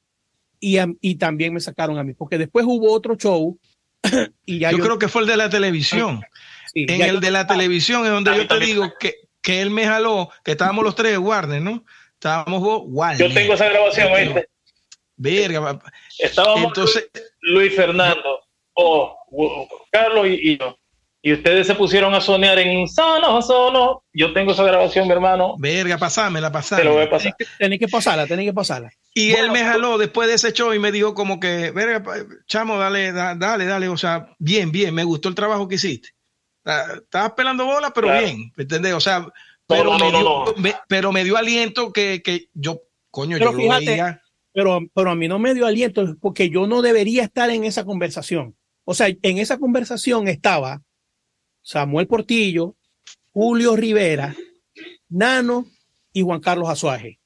y, y también me sacaron a mí, porque después hubo otro show y ya yo, creo que fue el de la televisión. en el de la televisión es donde yo te digo que, que él me jaló, que estábamos los tres de Warner, ¿no? Estábamos vos, Warner. Yo tengo esa grabación, ¿viste? Verga. Estábamos Entonces, Luis Fernando, o Carlos y yo y ustedes se pusieron a soñar en sono, sono. Yo tengo esa grabación, mi hermano. Verga, pasámela, pasame. Te lo voy a pasar. Tenés que, pasarla, tenés que pasarla. Y él me jaló después de ese show y me dijo como que, verga, chamo, dale, dale, dale. O sea, bien, bien, me gustó el trabajo que hiciste. Estabas pelando bola, pero bien, ¿me entendés? O sea, pero, me dio, pero me dio aliento que, que yo, coño, yo lo veía. Pero, pero a mí no me dio aliento porque yo no debería estar en esa conversación. O sea, en esa conversación estaba Samuel Portillo, Julio Rivera, Nano y Juan Carlos Azuaje.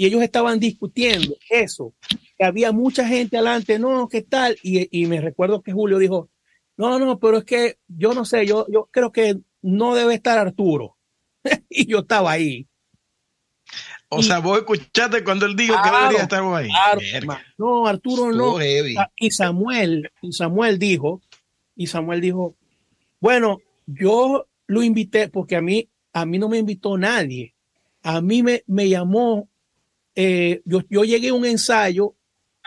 Y ellos estaban discutiendo eso, que había mucha gente adelante, no, ¿qué tal? Y, y me recuerdo que Julio dijo, no, no, pero es que yo no sé, yo, yo creo que no debe estar Arturo. y yo estaba ahí. O sea, vos escuchaste cuando él dijo que debería estar ahí. no, Arturo no. Ah, y Samuel, y Samuel dijo, y Samuel dijo, bueno, yo lo invité porque a mí, a mí no me invitó nadie. A mí me, me llamó, eh, yo, yo, llegué a un ensayo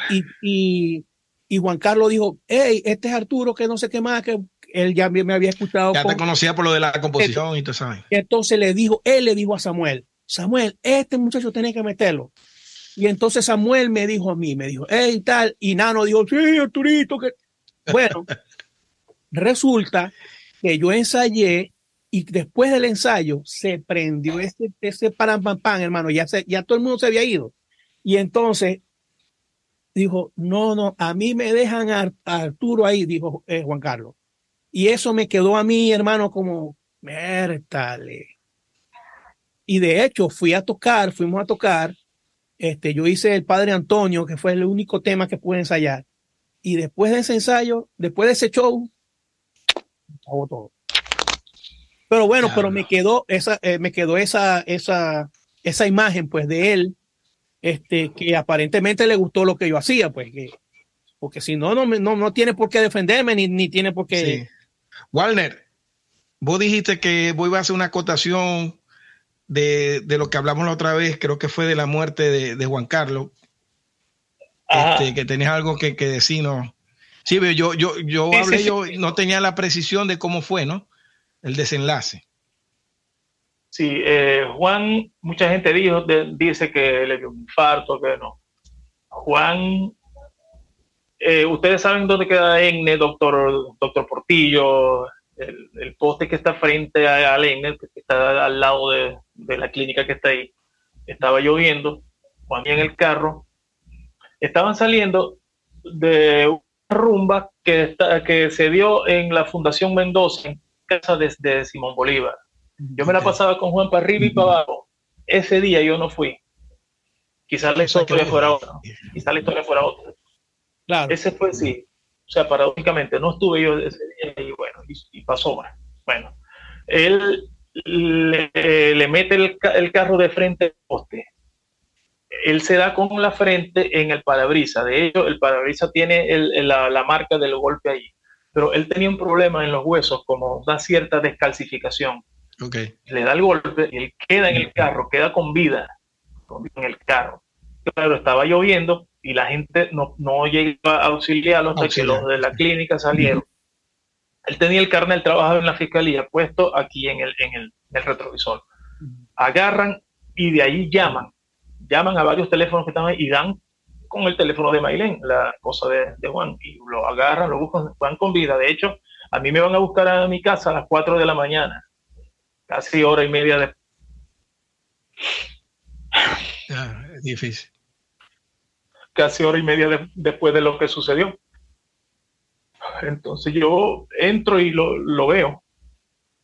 y, y, y, Juan Carlos dijo, hey, este es Arturo, que no sé qué más, que él ya me había escuchado. Ya te conocía por lo de la composición y todo eso. Entonces le dijo, él le dijo a Samuel, Samuel, este muchacho tiene que meterlo. Y entonces Samuel me dijo a mí, me dijo, hey, tal, y Nano dijo, sí, Arturito, que... Bueno, resulta que yo ensayé y después del ensayo se prendió ese, ese pam, pam, hermano, ya, se, ya todo el mundo se había ido. Y entonces dijo, no, no, a mí me dejan a, Arturo ahí, dijo eh, Juan Carlos. Y eso me quedó a mí, hermano, como, mértale. Y de hecho fui a tocar, fuimos a tocar. Este, yo hice el Padre Antonio, que fue el único tema que pude ensayar. Y después de ese ensayo, después de ese show, todo. Pero bueno, pero me quedó esa, eh, me quedó esa, esa, esa imagen, pues, de él, este, que aparentemente le gustó lo que yo hacía, pues, que, porque si no, no, no, no tiene por qué defenderme, ni, ni tiene por qué. Sí. Walner, vos dijiste que vos ibas a hacer una acotación de, de, lo que hablamos la otra vez, creo que fue de la muerte de, de Juan Carlos, este, que tenías algo que, que decir, ¿no? Sí, yo, yo, yo hablé, yo no tenía la precisión de cómo fue, ¿no? El desenlace. Sí, eh, Juan, mucha gente dijo, dice que le dio un infarto, que no. Juan, eh, ustedes saben dónde queda ENNE, doctor, doctor Portillo, el, poste que está frente al ENNE, que está al lado de, la clínica que está ahí. Estaba lloviendo, Juan en el carro, estaban saliendo de rumba que, está, que se dio en la Fundación Mendoza, casa de, Simón Bolívar. Yo me la pasaba con Juan para arriba y para abajo. Ese día yo no fui. Quizás la historia fuera otra. Quizás la historia fuera otra. Claro. Ese fue sí. O sea, paradójicamente, no estuve yo ese día y bueno, y, pasó. Bueno, él le, le mete el, el, carro de frente al poste él se da con la frente en el parabrisa. De hecho, el parabrisa tiene la, marca del golpe ahí. Pero él tenía un problema en los huesos, como una cierta descalcificación. Okay. Le da el golpe y él queda en el carro, queda con vida, en el carro. Claro, estaba lloviendo y la gente no, no llega a auxiliarlo hasta que los de la clínica salieron. Él tenía el carnet, trabajaba en la fiscalía, puesto aquí en el, en el, en el retrovisor. Agarran y de ahí llaman llaman a varios teléfonos que están ahí y dan con el teléfono de Mailén, la cosa de, Juan, y lo agarran, lo buscan, van con vida. De hecho, a mí me van a buscar a mi casa a las 4 de la mañana, casi hora y media de... Ah, difícil. Casi hora y media después de lo que sucedió. Entonces yo entro y lo, lo veo.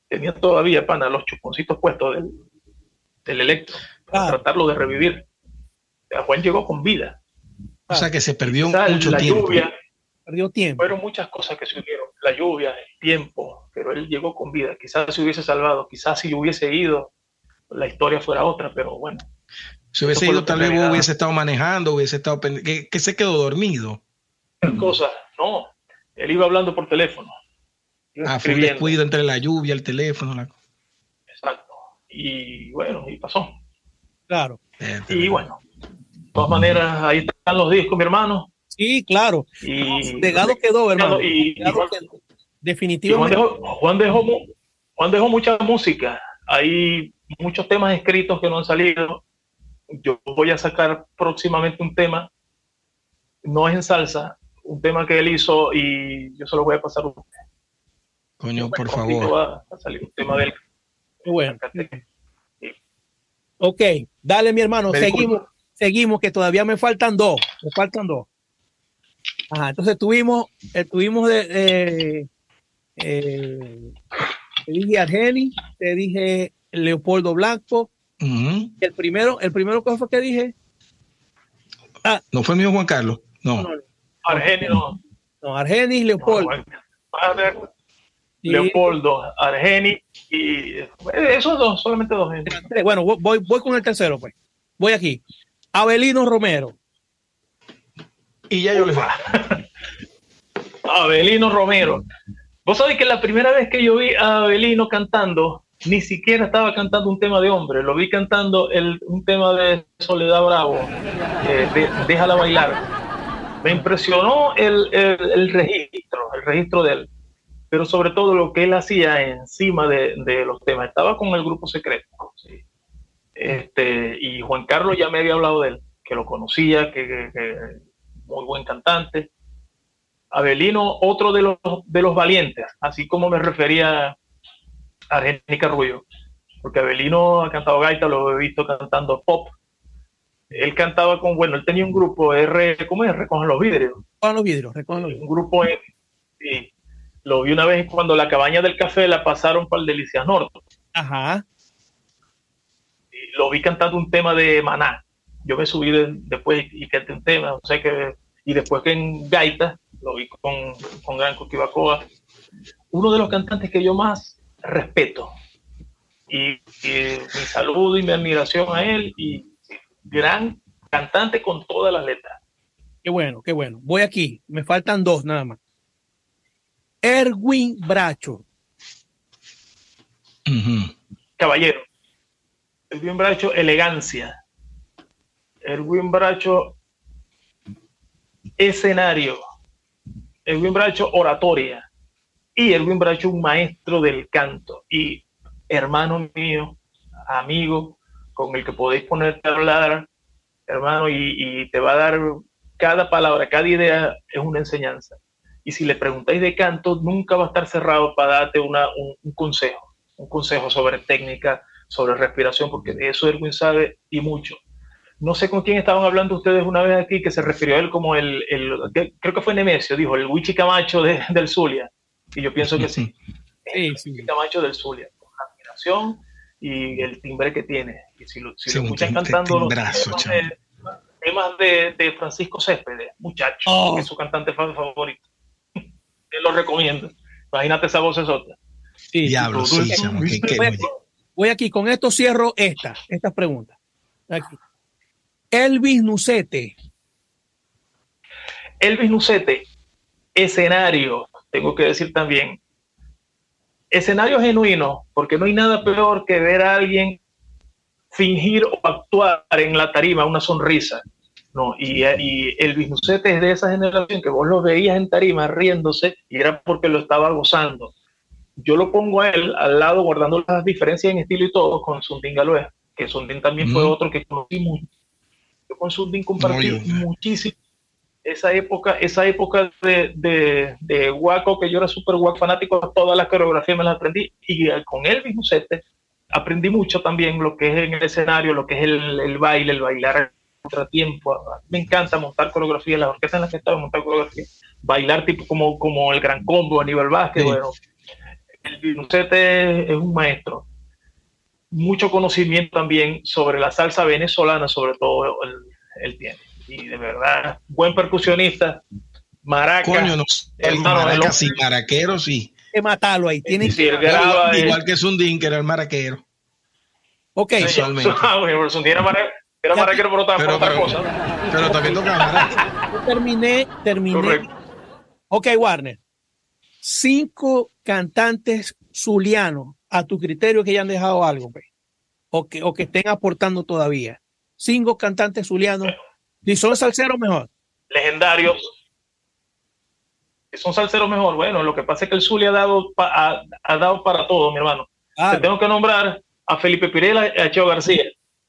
Tenía todavía, pana, los chuponcitos puestos del, del electro para tratarlo de revivir. Juan llegó con vida. O sea que se perdió mucho tiempo. Lluvia, perdió tiempo. Fueron muchas cosas que se hubieron. La lluvia, el tiempo, pero él llegó con vida. Quizás se hubiese salvado, quizás si hubiese ido, la historia fuera otra, pero bueno. Si hubiese ido, tal vez hubiese estado manejando, hubiese estado que, que se quedó dormido. Cosas, no. Él iba hablando por teléfono. Ah, fue un descuido entre la lluvia, el teléfono. Exacto. Y bueno, y pasó. Claro. Y bueno, todas maneras, ahí están los discos, mi hermano. Sí, claro. Y legado quedó, hermano. Y, definitivamente. Juan dejó, Juan, dejó, mucha música. Hay muchos temas escritos que no han salido. Yo voy a sacar próximamente un tema. No es en salsa, un tema que él hizo y yo se lo voy a pasar a usted. Coño, por favor. Va a salir un tema de él. Bueno. Ok, dale mi hermano, seguimos seguimos, que todavía me faltan dos. Me faltan dos. Ajá, entonces tuvimos, eh, tuvimos de, eh, te dije Argeni, te dije Leopoldo Blanco. El primero, el primero que fue que dije. Ah, no fue mío Juan Carlos, no. no, no. no. Argenis, Leopoldo. Leopoldo, Argeni y esos dos, solamente dos. Bueno, voy, voy con el tercero, pues. Voy aquí. Abelino Romero. Y ya yo le Abelino Romero. Vos sabés que la primera vez que yo vi a Abelino cantando, ni siquiera estaba cantando un tema de hombre, lo vi cantando el, un tema de Soledad Bravo, eh, Déjala bailar. Me impresionó el, el, registro, el registro de él, pero sobre todo lo que él hacía encima de, de los temas. Estaba con el grupo secreto. Este, y Juan Carlos ya me había hablado de él, que lo conocía, que, muy buen cantante. Abelino, otro de los, de los valientes, así como me refería a Argenis Carrullo, porque Abelino ha cantado gaita, lo he visto cantando pop. Él cantaba con, bueno, él tenía un grupo R, ¿cómo es? Recojan los vidrios. Recojan los vidrios, recojan los vidrios. Un grupo, sí. Lo vi una vez cuando la cabaña del café la pasaron para el Delicias Norte. Ajá. Y lo vi cantando un tema de Maná. Yo me subí después y canté un tema, no sé qué. Y después que en Gaita, lo vi con, con Gran Coquibacoa. Uno de los cantantes que yo más respeto. Y, mi saludo y mi admiración a él y gran cantante con todas las letras. Qué bueno, qué bueno. Voy aquí, me faltan dos nada más. Erwin Bracho. Caballero. Erwin Bracho, elegancia. Erwin Bracho, escenario. Erwin Bracho, oratoria y Erwin Bracho, un maestro del canto y hermano mío, amigo, con el que podéis ponerte a hablar, hermano, y, te va a dar cada palabra, cada idea es una enseñanza. Y si le preguntáis de canto, nunca va a estar cerrado para darte una, un, consejo, un consejo sobre técnica, sobre respiración, porque de eso Erwin sabe y mucho. No sé con quién estaban hablando ustedes una vez aquí, que se refirió a él como el, creo que fue Nemesio, dijo, el Wichi Camacho del Zulia. Y yo pienso que sí. sí, sí. Camacho del Zulia, con la admiración y el timbre que tiene. Y si lo, si escuchan cantando los temas, de, de, Francisco Céspedes, muchacho, oh. que es su cantante favorito. Te lo recomiendo. Imagínate esa voz es otra. Sí, Diablo, sí, voy, aquí, con esto cierro esta, esta pregunta. Aquí. Elvis Nucete. Elvis Nucete, escenario, tengo que decir también, escenario genuino, porque no hay nada peor que ver a alguien fingir o actuar en la tarima una sonrisa. No, y, y el Nucete es de esa generación que vos lo veías en tarima riéndose y era porque lo estaba gozando. Yo lo pongo a él al lado, guardando las diferencias en estilo y todo, con Sundin Galois, que Sundin también fue otro que conocí mucho. Yo con Sundin compartí muchísimo esa época, esa época de, de, de Waco, que yo era súper Waco fanático, todas las coreografías me las aprendí y con Elvis Musete aprendí mucho también lo que es en el escenario, lo que es el, el baile, el bailar contratiempo. Me encanta montar coreografía, las orquestas en las que estaba montar coreografía, bailar tipo como, como el Gran Combo a nivel básquet. Bueno, el Musete es un maestro. Mucho conocimiento también sobre la salsa venezolana, sobre todo el él tiene y de verdad, buen percusionista. Maraca. Coño, no, el maraca, sí, maraquero, sí. Que matarlo ahí. Tiene sí, graba, igual, que Sundin, que era el maraquero. Ok. Sí, ah, bueno, Sundin era, maraquero, era maraquero por otra, pero, por otra pero, cosa. Pero también toca maraca. Yo terminé, terminé. Correcto. Ok, Warner. Cinco cantantes zulianos, a tu criterio, que hayan dejado algo, pues, o, que, o que estén aportando todavía. Cinco cantantes zulianos ¿Y son salseros mejor? Legendarios. Son salseros mejor. Bueno, lo que pasa es que el Zulia ha dado, ha, dado para todo, mi hermano. Te tengo que nombrar a Felipe Pirela y a Cheo García.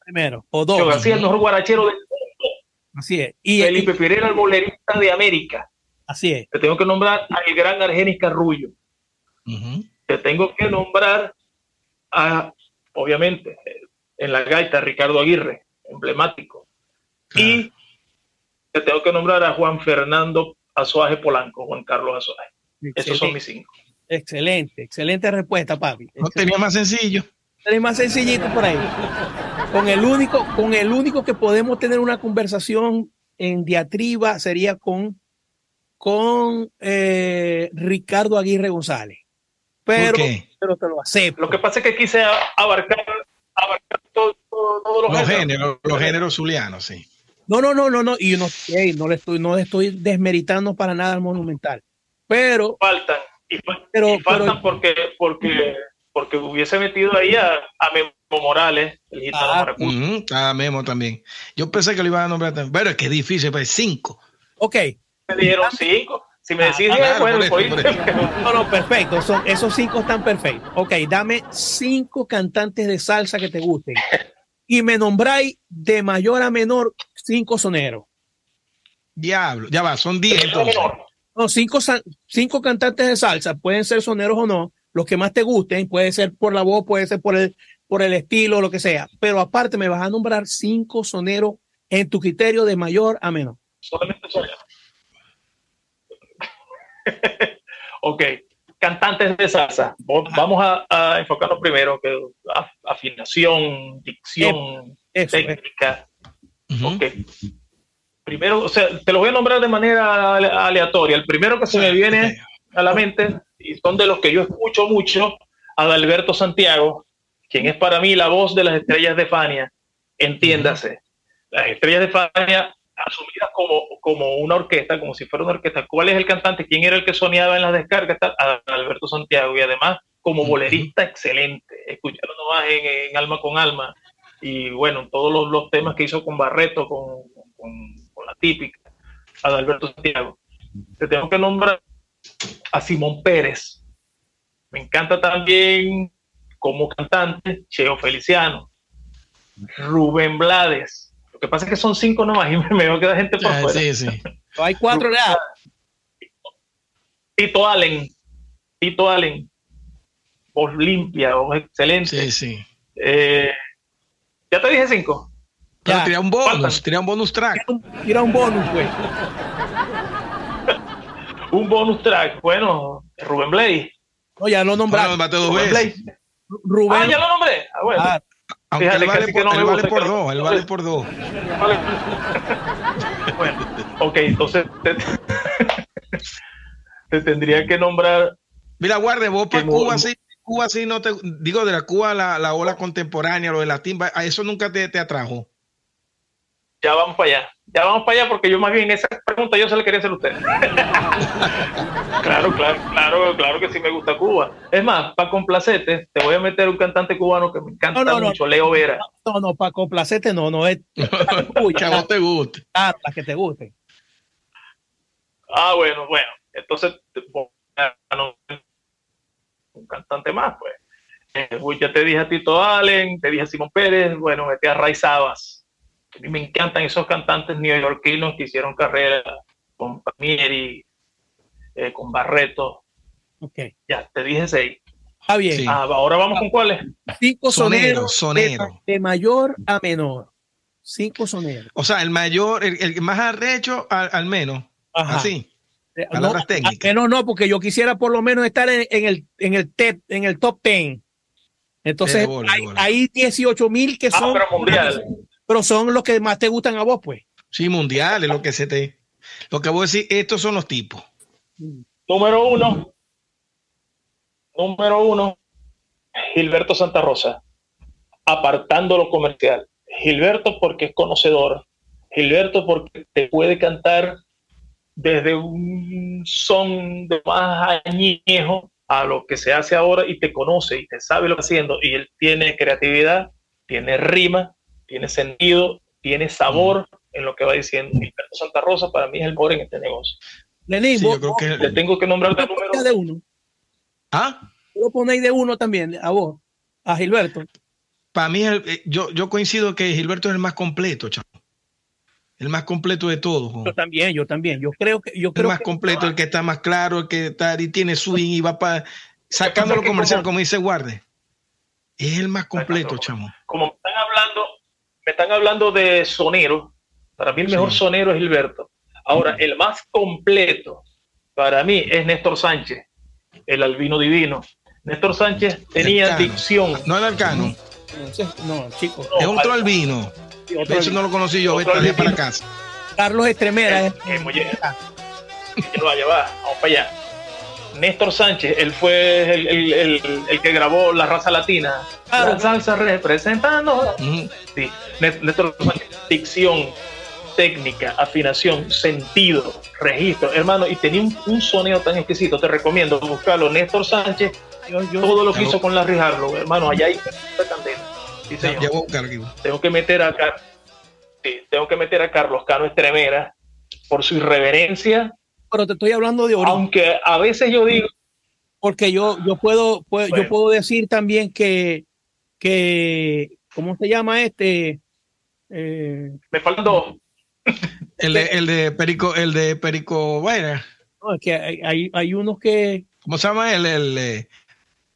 Primero, o dos. Cheo García, el mejor guarachero del mundo. Así es. Y, Felipe Pirela, el bolerista de América. Así es. Te tengo que nombrar al gran Argenis Carrullo. Te tengo que nombrar a, obviamente, en la gaita, Ricardo Aguirre, emblemático. Y te tengo que nombrar a Juan Fernando Azuaje Polanco, Juan Carlos Azuaje. Esos son mis cinco. Excelente, excelente respuesta, papi. No tenía más sencillo. Tenía más sencillito por ahí. Con el único, con el único que podemos tener una conversación en diatriba sería con, con eh, Ricardo Aguirre González. Pero, pero te lo acepto. Lo que pasa es que quise abarcar, abarcar todos los, géneros. Los géneros zulianos, sí. No, no, no, no, no. Y no, no le estoy, no le estoy desmeritando para nada al monumental. Pero. Faltan. Y, pero, faltan porque, porque, porque hubiese metido ahí a, a Memo Morales, el gitano ah, a Memo también. Yo pensé que lo iban a nombrar también. Pero es que es difícil, pues cinco. Ok. Me dieron cinco. Si me decís, ah, bueno, No, no, perfecto. Son, esos cinco están perfectos. Ok, dame cinco cantantes de salsa que te gusten. Y me nombráis de mayor a menor cinco soneros. Diablo, ya va, son diez entonces. No, cinco, cinco cantantes de salsa, pueden ser soneros o no, los que más te gusten, puede ser por la voz, puede ser por el, por el estilo, lo que sea. Pero aparte me vas a nombrar cinco soneros en tu criterio de mayor a menor. Solamente soneros. ok, cantantes de salsa. Vamos a, enfocarnos primero que afinación, dicción, técnica. Ok primero, o sea, te lo voy a nombrar de manera aleatoria. El primero que se me viene a la mente, y son de los que yo escucho mucho, Adalberto Santiago, quien es para mí la voz de las estrellas de Fania, entiéndase. Las estrellas de Fania asumidas como, como una orquesta, como si fuera una orquesta. ¿Cuál es el cantante? ¿Quién era el que soñaba en las descargas? Adalberto Santiago. Y además, como bolerista excelente. Escucharon nomás en, Alma con Alma. Y bueno, todos los, los temas que hizo con Barreto, con, con la típica, Adalberto Santiago. Te tengo que nombrar a Simón Pérez. Me encanta también como cantante Cheo Feliciano, Rubén Blades. Lo que pasa es que son cinco nomás y me veo que da gente por ah, fuera. Sí, sí. hay cuatro ya. Tito Allen. Tito Allen. Voz limpia, voz excelente. Sí, sí. Eh, ya te dije cinco. Pero tira un bonus, tira un bonus track. Tira un bonus, pues. un bonus track. Bueno, Rubén Blay. No, ya lo nombraste. No, dos veces. Rubén. Ah, ya lo nombré. Ah, bueno. Ah, aunque él vale, por, no él vale por dos, él vale por dos. bueno, ok, entonces te, te, tendría que nombrar. Mira, guarde, vos para Cuba sí, Cuba sí no te. Digo, de la Cuba, la, la ola contemporánea, lo de la timba, a eso nunca te, te atrajo ya vamos para allá. Ya vamos para allá porque yo más bien esa pregunta yo se la quería hacer a usted. claro, claro, claro, claro que sí me gusta Cuba. Es más, para complacerte, te voy a meter un cantante cubano que me encanta mucho, Leo Vera. No, no, para complacerte no, no es que vos te guste. Ah, para que te guste. Ah, bueno, bueno. Entonces, un cantante más, pues. Eh, ya te dije a Tito Allen, te dije a Simón Pérez, bueno, metí a Ray Sabas me encantan esos cantantes neoyorquinos que hicieron carrera con Palmieri, eh, con Barreto. Ok. Ya, te dije seis. Está bien. Ah, ahora vamos con cuáles. Cinco soneros. Sonero. De, mayor a menor. Cinco soneros. O sea, el mayor, el, más arrecho al, al menos. Ajá. Así. Palabras no, técnicas. No, no, porque yo quisiera por lo menos estar en, el, en, el, en el top ten. Entonces, hay, hay 18 mil que ah, son. Pero mundial pero son los que más te gustan a vos, pues. Sí, mundiales, lo que se te. Lo que vos decís, estos son los tipos. Número uno. Número uno. Gilberto Santa Rosa. Apartando lo comercial. Gilberto porque es conocedor. Gilberto porque te puede cantar desde un son de más añejo a lo que se hace ahora y te conoce y te sabe lo que está haciendo. Y él tiene creatividad, tiene rima, tiene sentido, tiene sabor en lo que va diciendo. Gilberto Santa Rosa para mí es el mejor en este negocio. Lenín, sí, yo creo que le tengo que nombrar de número. De uno. ¿Ah? Lo ponéis de uno también, a vos, a Gilberto. Para mí, eh, yo, yo coincido que Gilberto es el más completo, chavo. El más completo de todos. Yo también, yo también. Yo creo que. Yo creo el más completo, el que está más claro, el que está y tiene swing y va para. Sacándolo comercial, como, dice Guarde. Es el más completo, chamo. Como me están hablando de sonero. Para mí el mejor sonero es Gilberto. Ahora, el más completo para mí es Néstor Sánchez, el albino divino. Néstor Sánchez tenía dicción. No el arcano. No, chicos. es otro albino. Eso no lo conocí yo, vete para casa. Carlos Estremera. Eh, eh, lo va a llevar, vamos para allá. Néstor Sánchez, él fue el, que grabó La Raza Latina. La salsa representando. Sí, Néstor Sánchez, dicción, técnica, afinación, sentido, registro, hermano, y tenía un, sonido tan exquisito. Te recomiendo buscarlo. Néstor Sánchez, todo lo que hizo con la Rijarlo, hermano, allá hay Tengo que meter acá tengo que meter a Carlos Cano Estremera por su irreverencia. Pero te estoy hablando de Aunque a veces yo digo. Porque yo, yo puedo, yo puedo decir también que, que, ¿cómo se llama este? Eh, Me faltan dos. El de, el de Perico, el de Perico Vaina. No, es que hay, hay, unos que. ¿Cómo se llama el, el,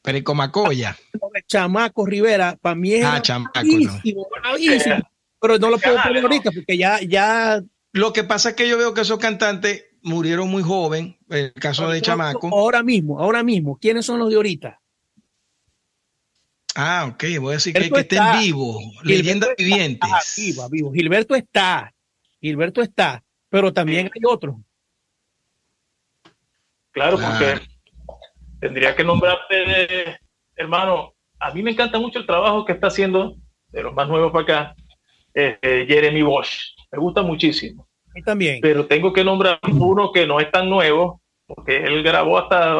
Perico Macoya? Chamaco Rivera, para mí es ah, Chamaco, pero no lo puedo poner ahorita porque ya, ya. Lo que pasa es que yo veo que esos cantantes murieron muy joven, el caso de Chamaco. Ahora mismo, ahora mismo, ¿quiénes son los de ahorita? Ah, ok, voy a decir que, que estén vivos, leyendas vivientes. vivo, vivo. Gilberto está, Gilberto está, pero también hay otros. Claro, porque tendría que nombrarte, hermano, a mí me encanta mucho el trabajo que está haciendo de los más nuevos para acá, eh, Jeremy Bosch. Me gusta muchísimo. También. Pero tengo que nombrar uno que no es tan nuevo, porque él grabó hasta.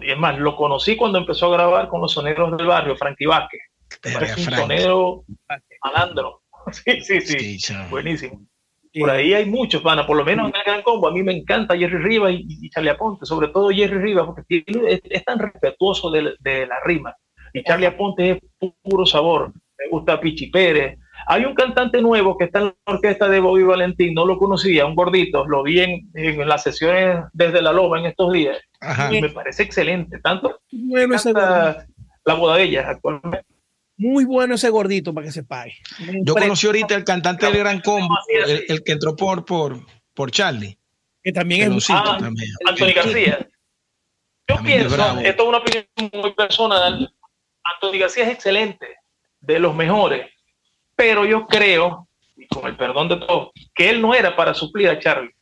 y es más, lo conocí cuando empezó a grabar con los soneros del barrio, Frankie Vázquez. un sonero malandro. Sí, sí, sí. Buenísimo. Por ahí hay muchos, pana, por lo menos en el Gran Combo. A mí me encanta Jerry Rivas y, Charlie Aponte, sobre todo Jerry Rivas, porque es, tan respetuoso de, de, la rima. Y Charlie Aponte es puro sabor. Me gusta Pichi Pérez, hay un cantante nuevo que está en la orquesta de Bobby Valentín, no lo conocía, un gordito, lo vi en, las sesiones desde la Loma en estos días. Y me parece excelente, tanto bueno la boda de ella actualmente. Muy bueno ese gordito para que se pague. Yo conocí ahorita el cantante del Gran Combo, el, que entró por, por, por Charlie. Que también es ah, también. Anthony García. Yo pienso, esto es una opinión muy personal, Anthony García es excelente, de los mejores pero yo creo, y con el perdón de todos, que él no era para suplir a Charlie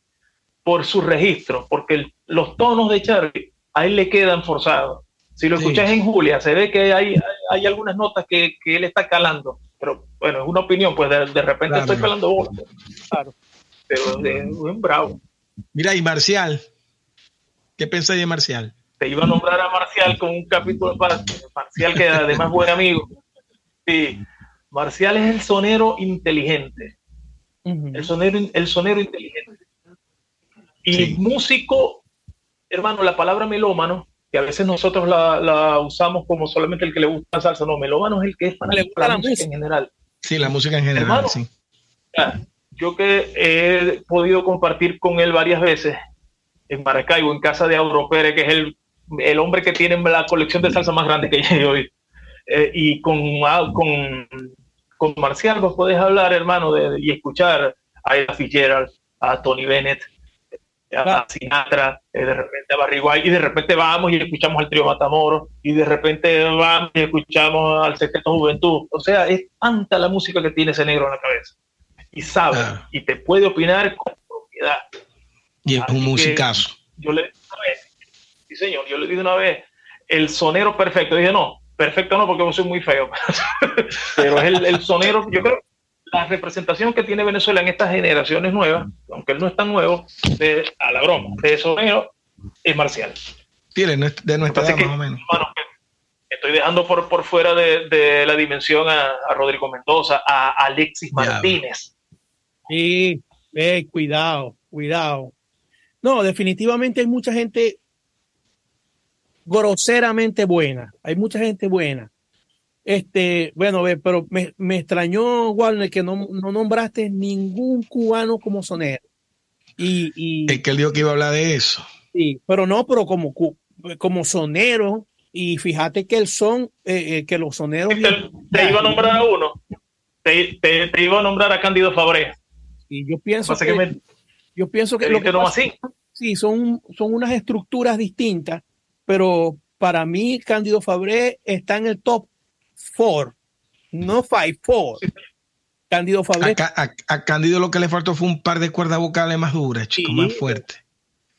por su registro, porque los tonos de Charlie a él le quedan forzados. Si lo escuchas en Julia, se ve que hay, hay algunas notas que, que, él está calando, pero bueno, es una opinión, pues de, repente estoy calando bola. Claro. Pero es un bravo. Mira, y Marcial, ¿qué pensás de Marcial? Te iba a nombrar a Marcial con un capítulo para Marcial, que además buen amigo. Sí, Marcial es el sonero inteligente. el, sonero, el sonero inteligente. Y músico, hermano, la palabra melómano, que a veces nosotros la, usamos como solamente el que le gusta la salsa, no, melómano es el que es para la, música en general. Sí, la música en general, sí. Yo que he podido compartir con él varias veces en Maracaibo, en casa de Auro Pérez, que es el, el hombre que tiene la colección de salsa más grande que yo hoy. Eh, y con, ah, con con Marcial vos podés hablar, hermano, de, y escuchar a Ella Fitzgerald, a Tony Bennett, a Sinatra, eh, de repente a Barry White, y de repente vamos y escuchamos al trío Matamoros, y de repente vamos y escuchamos al Secreto Juventud. O sea, es tanta la música que tiene ese negro en la cabeza. Y sabe, y te puede opinar con propiedad. Y es un musicazo. Yo le dije una vez, sí señor, yo le dije una vez, el sonero perfecto. dije, no, perfecto no, porque yo soy muy feo, pero es el, sonero, yo creo, la representación que tiene Venezuela en estas generaciones nuevas, aunque él no es tan nuevo, de, a la broma, de sonero, es marcial. Tiene de nuestra edad, más o menos. estoy dejando por, por fuera de, la dimensión a, Rodrigo Mendoza, a Alexis Martínez. Sí, eh, cuidado, cuidado. No, definitivamente hay mucha gente groseramente buena. Hay mucha gente buena. Este, bueno, pero me, me extrañó, Warner, que no, no, nombraste ningún cubano como sonero. Y, y, es que él dijo que iba a hablar de eso. Sí, pero no, pero como, como sonero. Y fíjate que el son, eh, eh, que los soneros. Te, iba a nombrar a uno. Te, te, iba a nombrar a Cándido Fabré. Y yo pienso que, Yo pienso que, lo que no así. Sí, son, son unas estructuras distintas, pero para mí Cándido Fabré está en el top four, no five, four. Cándido Fabré. A, Cándido lo que le faltó fue un par de cuerdas vocales más duras, chico, más fuertes.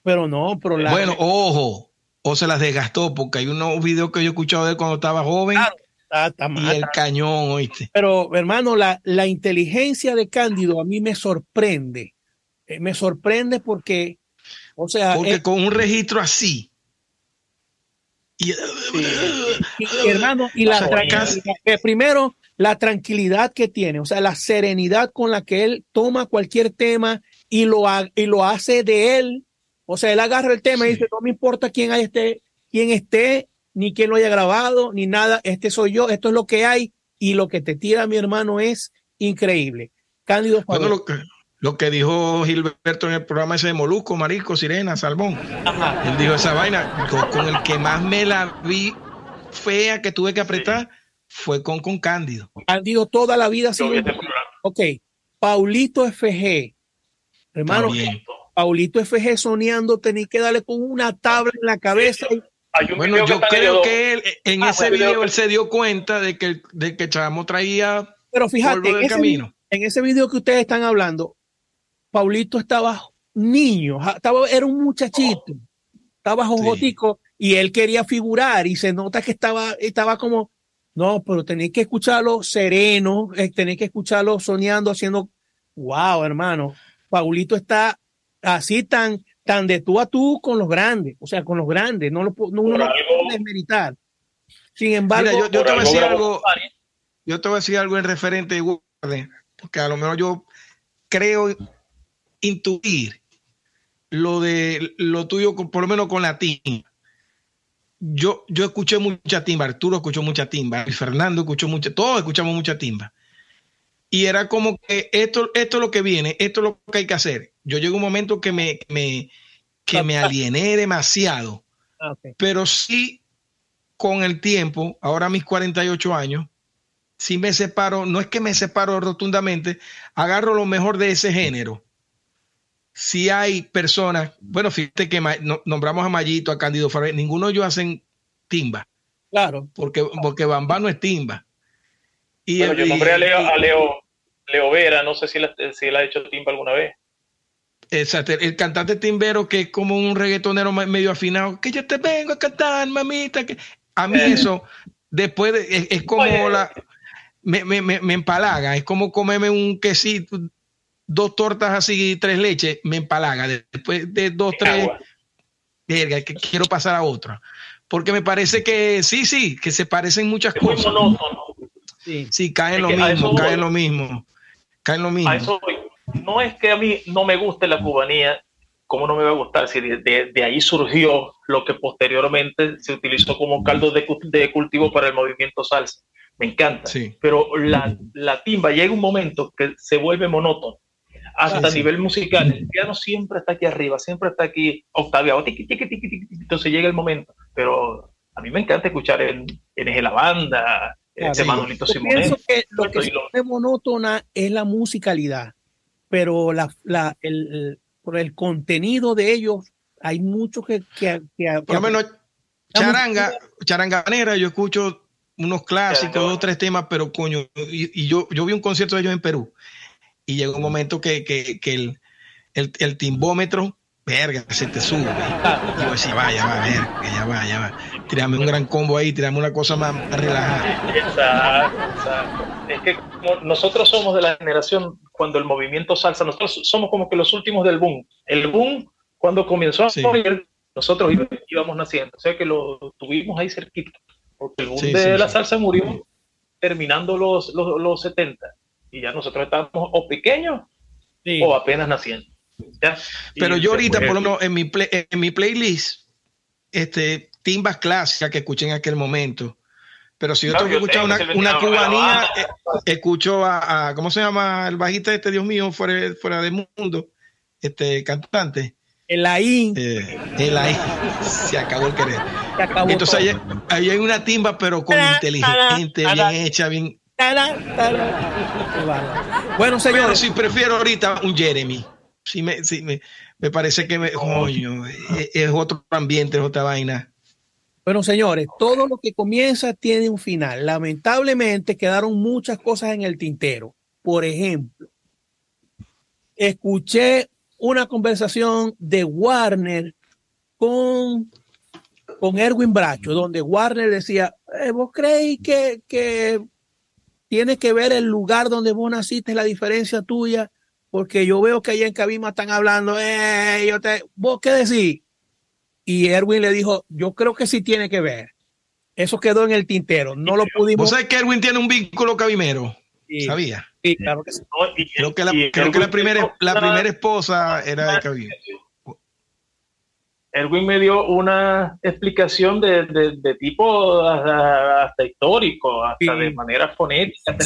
Pero no, pero la... Bueno, ojo, o se las desgastó, porque hay unos videos que yo he escuchado de él cuando estaba joven. y el cañón, oíste. Pero, hermano, la, la inteligencia de Cándido a mí me sorprende. Eh, me sorprende porque o sea, porque con un registro así. Y, hermano, y la eh, primero, la tranquilidad que tiene, o sea, la serenidad con la que él toma cualquier tema y lo, y lo hace de él. O sea, él agarra el tema y dice, no me importa quién esté, quién esté, ni quién lo haya grabado, ni nada, este soy yo, esto es lo que hay, y lo que te tira mi hermano es increíble. Cándido lo que dijo Gilberto en el programa ese de Molusco, Marisco, Sirena, Salmón. Él dijo esa vaina, con, el que más me la vi fea que tuve que apretar fue con, con Cándido. Cándido toda la vida. Sí. Ok, Paulito FG. Hermano, Paulito FG soñando, tenía que darle con una tabla en la cabeza. bueno, yo creo que él, en ah, ese video él se dio cuenta de que, de que Chamo traía Pero fíjate, en camino. en ese video que ustedes están hablando, Paulito estaba niño, estaba, era un muchachito, estaba jojotico y él quería figurar y se nota que estaba, estaba como, no, pero tenéis que escucharlo sereno, eh, tenéis que escucharlo soñando, haciendo, wow, hermano, Paulito está así tan, tan de tú a tú con los grandes, o sea, con los grandes, no lo, no, uno no puede desmeritar. Sin embargo, yo, te voy a decir algo, yo te voy a decir algo en referente, porque a lo mejor yo creo intuir lo de lo tuyo, por lo menos con la timba. Yo, yo escuché mucha timba, Arturo escuchó mucha timba, Fernando escuchó mucha, todos escuchamos mucha timba. Y era como que esto, esto es lo que viene, esto es lo que hay que hacer. Yo llego un momento que me, me, que me aliené demasiado, ah, pero sí con el tiempo, ahora mis 48 años, si me separo, no es que me separo rotundamente, agarro lo mejor de ese género si hay personas, bueno, fíjate que nombramos a Mayito, a Candido Farré, ninguno de ellos hacen timba. Claro. Porque, porque Bamba no es timba. Y yo nombré a Leo, Leo, Vera, no sé si él ha hecho timba alguna vez. Exacto, el cantante timbero que es como un reggaetonero medio afinado, que yo te vengo a cantar, mamita. Que... A mí eh. eso, después es, como la... Me, me, me, empalaga, es como comerme un quesito, dos tortas así, tres leches, me empalaga. Después de dos, tres, verga, que quiero pasar a otra. Porque me parece que sí, sí, que se parecen muchas cosas. Sí, sí caen lo mismo, caen lo mismo. Caen lo mismo. No es que a mí no me guste la cubanía, ¿cómo no me va a gustar? Si de, de, ahí surgió lo que posteriormente se utilizó como caldo de, de, cultivo para el movimiento salsa. Me encanta. Sí. Pero la, la timba llega un momento que se vuelve monótono hasta a nivel musical. El piano siempre está aquí arriba, siempre está aquí octaviado, entonces llega el momento. Pero a mí me encanta escuchar en, en la banda, ese Manolito Simón. Pienso que lo que se monótona es la musicalidad, pero la, la, el, por el contenido de ellos hay mucho que... que, por lo menos charanga, charanganera, yo escucho unos clásicos, dos o tres temas, pero coño, y, y, yo, yo vi un concierto de ellos en Perú y llega un momento que, que, que el, el, el, timbómetro, verga, se te sube. Y yo decía, vaya, va, verga, ya va, ya va. Tirame un gran combo ahí, tirame una cosa más, relajada. Exacto, exacto. Es que nosotros somos de la generación cuando el movimiento salsa, nosotros somos como que los últimos del boom. El boom, cuando comenzó a morir, nosotros íbamos naciendo. O sea que lo tuvimos ahí cerquita. Porque el boom de la salsa murió terminando los, los, los 70 y ya nosotros estamos o pequeños o apenas naciendo. Pero yo ahorita, por lo menos en mi, en mi playlist, este, timbas clásicas que escuché en aquel momento. Pero si yo tengo que escuchar una, una cubanía, eh, escucho a, ¿cómo se llama el bajista este, Dios mío, fuera, fuera del mundo? Este cantante. El ahí. Eh, el ahí. Se acabó el querer. Entonces ahí, ahí, hay una timba, pero con inteligente, bien hecha, bien, bueno, señores. si prefiero ahorita un Jeremy. sí me, sí me, me parece que me, es, otro ambiente, es otra vaina. Bueno, señores, todo lo que comienza tiene un final. Lamentablemente quedaron muchas cosas en el tintero. Por ejemplo, escuché una conversación de Warner con, con Erwin Bracho, donde Warner decía, eh, ¿vos creéis que, que tienes que ver el lugar donde vos naciste, la diferencia tuya? Porque yo veo que allá en Cabima están hablando, eh, yo te, ¿vos qué decís? Y Erwin le dijo, yo creo que sí tiene que ver. Eso quedó en el tintero, no lo pudimos. ¿Vos sabés que Erwin tiene un vínculo cabimero? ¿Sabía? Sí, claro que sí. Creo que la, creo que la primera, la primera esposa era de Cabima. Erwin me dio una explicación de, de, tipo hasta, histórico, hasta de manera fonética.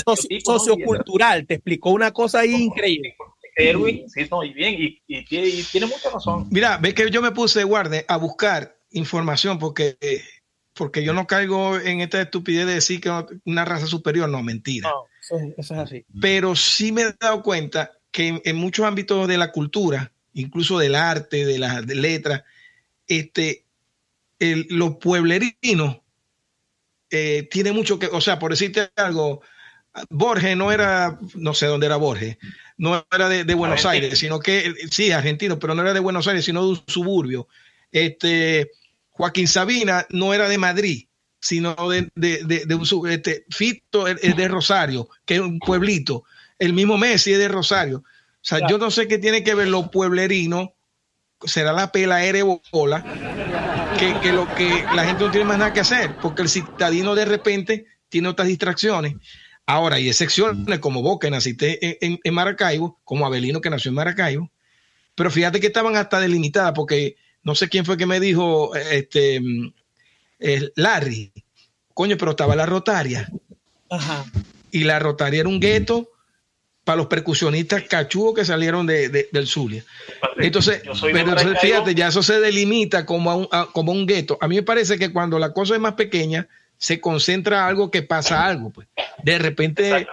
sociocultural, te explicó una cosa ahí increíble. Erwin, sí, no, y bien, y, y, tiene mucha razón. Mira, ves que yo me puse, guarde, a buscar información porque, porque yo no caigo en esta estupidez de decir que una raza superior, no, mentira. No, eso, es así. Pero sí me he dado cuenta que en, muchos ámbitos de la cultura, incluso del arte, de las letras, este, los pueblerinos eh, tiene mucho que, o sea, por decirte algo, Borges no era, no sé dónde era Borges, no era de, Buenos Aires, sino que, sí, argentino, pero no era de Buenos Aires, sino de un suburbio. Este, Joaquín Sabina no era de Madrid, sino de, de, un este, Fito es de Rosario, que es un pueblito. El mismo Messi es de Rosario. O sea, yo no sé qué tiene que ver los pueblerinos será la pela bola que, que, lo que la gente no tiene más nada que hacer, porque el citadino de repente tiene otras distracciones. Ahora, hay excepciones como vos que naciste en, en, Maracaibo, como Abelino que nació en Maracaibo, pero fíjate que estaban hasta delimitadas, porque no sé quién fue que me dijo, este, eh, Larry, coño, pero estaba la rotaria. Y la rotaria era un gueto para los percusionistas cachugos que salieron de, del Zulia. Entonces, pero fíjate, ya eso se delimita como, un, como un gueto. A mí me parece que cuando la cosa es más pequeña, se concentra algo que pasa algo. Pues. De repente,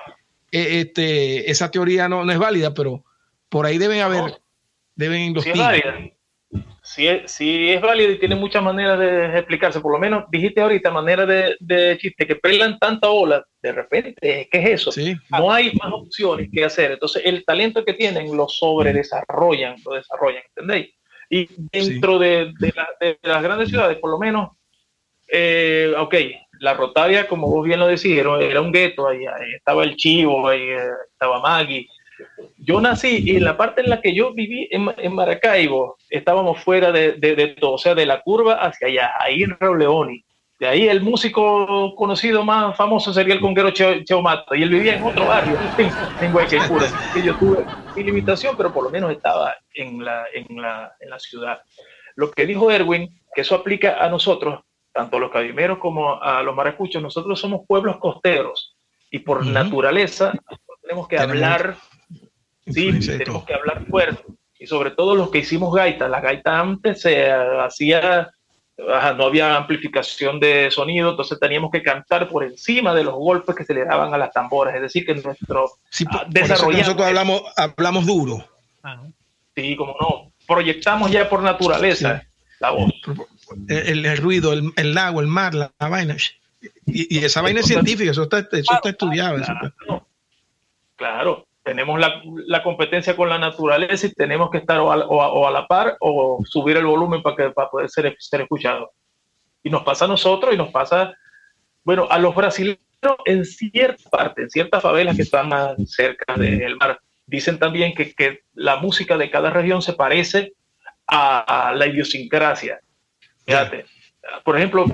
eh, este, esa teoría no, no, es válida, pero por ahí deben haber, deben investigar sí es, sí es válido y tiene muchas maneras de explicarse. Por lo menos dijiste ahorita, manera de, de chiste, que pelan tanta ola, de repente, ¿qué es eso? No hay más opciones que hacer. Entonces, el talento que tienen lo sobredesarrollan, lo desarrollan, ¿entendéis? Y dentro de, de, las grandes ciudades, por lo menos, eh, ok, la Rotaria, como vos bien lo decís, era, un gueto, ahí, estaba el Chivo, ahí eh, estaba Maggie, yo nací y en la parte en la que yo viví en, Maracaibo, estábamos fuera de, todo, o sea, de la curva hacia allá, ahí en Leoni. De ahí el músico conocido más famoso sería el conguero Cheo, Mato, y él vivía en otro barrio, en, Guayquipura. Yo tuve mi limitación, pero por lo menos estaba en la, en, la, en la ciudad. Lo que dijo Erwin, que eso aplica a nosotros, tanto a los cabimeros como a los maracuchos, nosotros somos pueblos costeros y por naturaleza tenemos que hablar Sí, tenemos que hablar fuerte. Y sobre todo los que hicimos gaita. La gaita antes se hacía, no había amplificación de sonido, entonces teníamos que cantar por encima de los golpes que se le daban a las tamboras. Es decir, que nuestro sí, ah, nosotros hablamos, hablamos duro. Sí, como no. Proyectamos ya por naturaleza la voz. El, ruido, el, el, lago, el mar, la, vaina. Y, esa vaina es científica, eso está, eso está estudiado. claro tenemos la, la, competencia con la naturaleza y tenemos que estar o a, la par o subir el volumen para, que, para poder ser, ser escuchado. Y nos pasa a nosotros y nos pasa, bueno, a los brasileños en cierta parte, en ciertas favelas que están más cerca del mar. Dicen también que, que la música de cada región se parece a, la idiosincrasia. Fíjate, por ejemplo,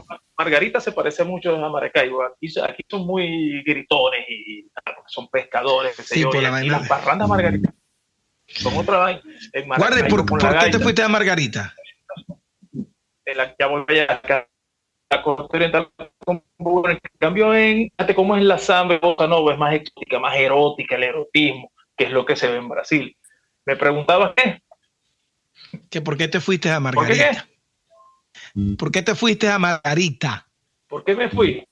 Margarita se parece mucho a Maracaibo. Aquí, aquí son muy gritones y son pescadores. y, las parrandas Margarita son otra vaina. Guarde, ¿por, qué te fuiste a Margarita? En la, ya voy a la costa oriental. En cambio, en, cómo es la samba no, es más exótica, más erótica, el erotismo, que es lo que se ve en Brasil. Me preguntaba qué. ¿Que ¿Por qué te fuiste a Margarita? ¿Por qué? ¿Por qué te fuiste a Margarita? ¿Por qué me fui?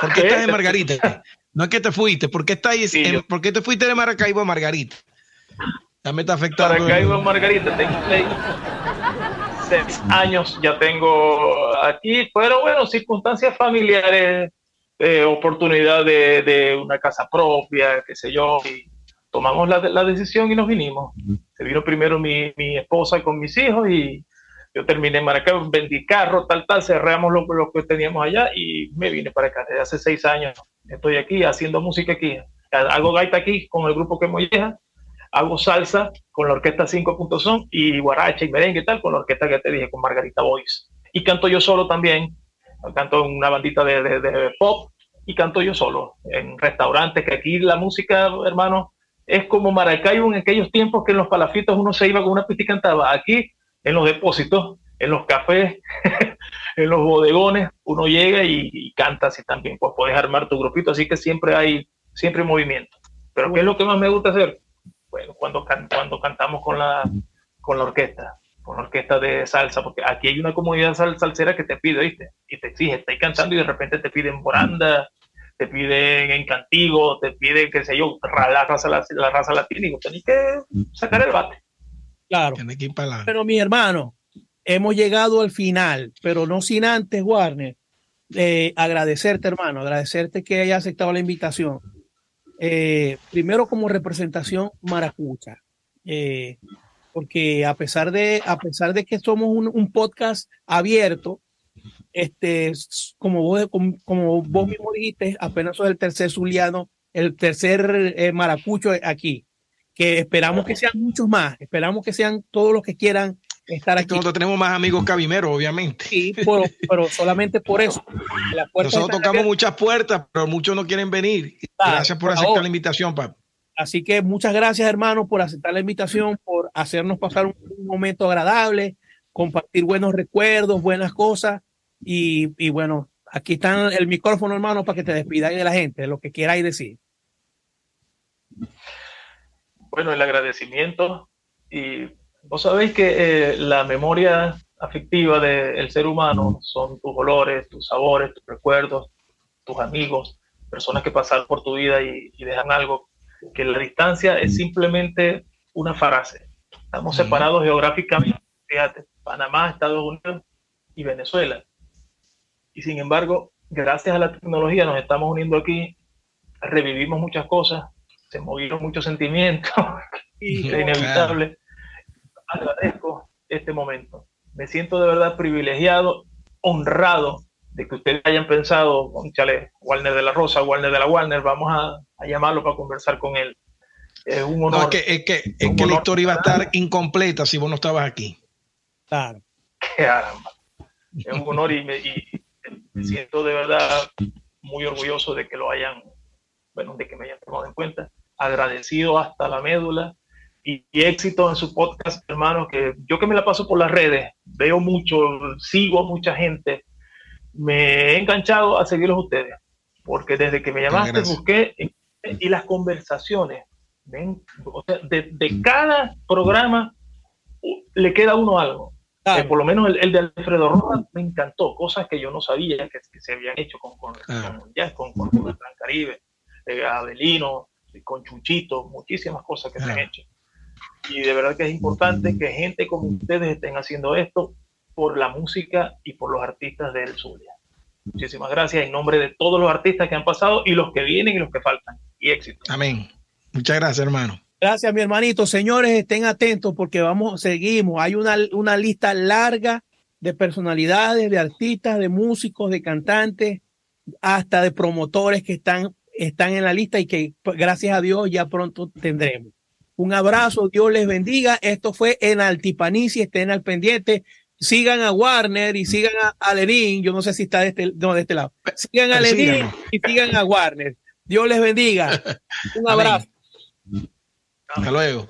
¿Por qué estás en Margarita? No es que te fuiste, ¿por qué, estás ¿por qué te fuiste de Maracaibo a Margarita? Ya me está afectando. Maracaibo, Margarita, tengo seis años, ya tengo aquí, pero bueno, circunstancias familiares, eh, oportunidad de, de, una casa propia, qué sé yo, y tomamos la, la decisión y nos vinimos. Se vino primero mi, mi, esposa con mis hijos y yo terminé en Maracaibo, vendí carro, tal, tal, cerramos lo, lo, que teníamos allá y me vine para acá. Desde hace seis años estoy aquí haciendo música aquí. Hago gaita aquí con el grupo que Molleja hago salsa con la orquesta 5 Son y guaracha y merengue y tal con la orquesta que te dije, con Margarita Boys. Y canto yo solo también, canto una bandita de, de, pop y canto yo solo en restaurantes, que aquí la música, hermano, es como Maracaibo en aquellos tiempos que en los palafitos uno se iba con una pista y cantaba. Aquí, en los depósitos, en los cafés, en los bodegones, uno llega y, canta así también, pues puedes armar tu grupito, así que siempre hay, siempre movimiento. Pero ¿qué es lo que más me gusta hacer? bueno, cuando, cuando cantamos con la, con la orquesta, con la orquesta de salsa, porque aquí hay una comunidad sal, salsera que te pide, ¿viste? Y te exige, estás cantando y de repente te piden boranda, te piden en cantigo, te piden, qué sé yo, la raza, la, la raza latina, y tenés que sacar el bate. Claro. Pero mi hermano, hemos llegado al final, pero no sin antes, Warner, eh, agradecerte, hermano, agradecerte que hayas aceptado la invitación. Eh, primero como representación maracucha, eh, porque a pesar de, a pesar de que somos un, podcast abierto, este, como vos, como, vos mismo dijiste, apenas sos el tercer zuliano, el tercer maracucho aquí, que esperamos que sean muchos más, esperamos que sean todos los que quieran estar aquí. Nosotros tenemos más amigos cabimeros, obviamente. Sí, pero, solamente por eso. Nosotros tocamos muchas puertas, pero muchos no quieren venir. gracias por aceptar la invitación, Pap. Así que muchas gracias, hermano, por aceptar la invitación, por hacernos pasar un, momento agradable, compartir buenos recuerdos, buenas cosas. Y, y bueno, aquí está el micrófono, hermano, para que te despidáis de la gente, lo que queráis decir. Bueno, el agradecimiento y Vos sabéis que eh, la memoria afectiva del ser humano son tus olores, tus sabores, tus recuerdos, tus amigos, personas que pasaron por tu vida y, dejan algo, que la distancia es simplemente una frase. Estamos separados geográficamente, fíjate, Panamá, Estados Unidos y Venezuela. Y sin embargo, gracias a la tecnología nos estamos uniendo aquí, revivimos muchas cosas, se movieron muchos sentimientos, y es inevitable agradezco este momento. Me siento de verdad privilegiado, honrado de que ustedes hayan pensado, chale, Walner de la Rosa, Walner de la Walner, vamos a, llamarlo para conversar con él. Es un honor. No, es que, es que, es que la historia iba a estar incompleta si vos no estabas aquí. Claro. Es un honor y me, y me siento de verdad muy orgulloso de que lo hayan, bueno, de que me hayan tomado en cuenta. Agradecido hasta la médula. Y, éxito en su podcast, hermanos, que yo que me la paso por las redes, veo mucho, sigo a mucha gente, me he enganchado a seguirlos ustedes, porque desde que me llamaste busqué y las conversaciones, ven, de, cada programa le queda uno algo. Eh, por lo menos el, de Alfredo Rojas me encantó, cosas que yo no sabía que, se habían hecho con, con, con, con, con, Caribe, eh, Adelino, con Chuchito, muchísimas cosas que se han hecho y de verdad que es importante que gente como ustedes estén haciendo esto por la música y por los artistas del Zulia. Muchísimas gracias en nombre de todos los artistas que han pasado y los que vienen y los que faltan. Y éxito. Amén. Muchas gracias, hermano. Gracias, mi hermanito. Señores, estén atentos porque vamos, seguimos. Hay una, una lista larga de personalidades, de artistas, de músicos, de cantantes, hasta de promotores que están, están en la lista y que gracias a Dios ya pronto tendremos. Un abrazo, Dios les bendiga. Esto fue en Altipanici, estén al pendiente. Sigan a Warner y sigan a, Lenín. Yo no sé si está de este, no, de este lado. Sigan a Lenín y sigan a Warner. Dios les bendiga. Un abrazo. Hasta luego.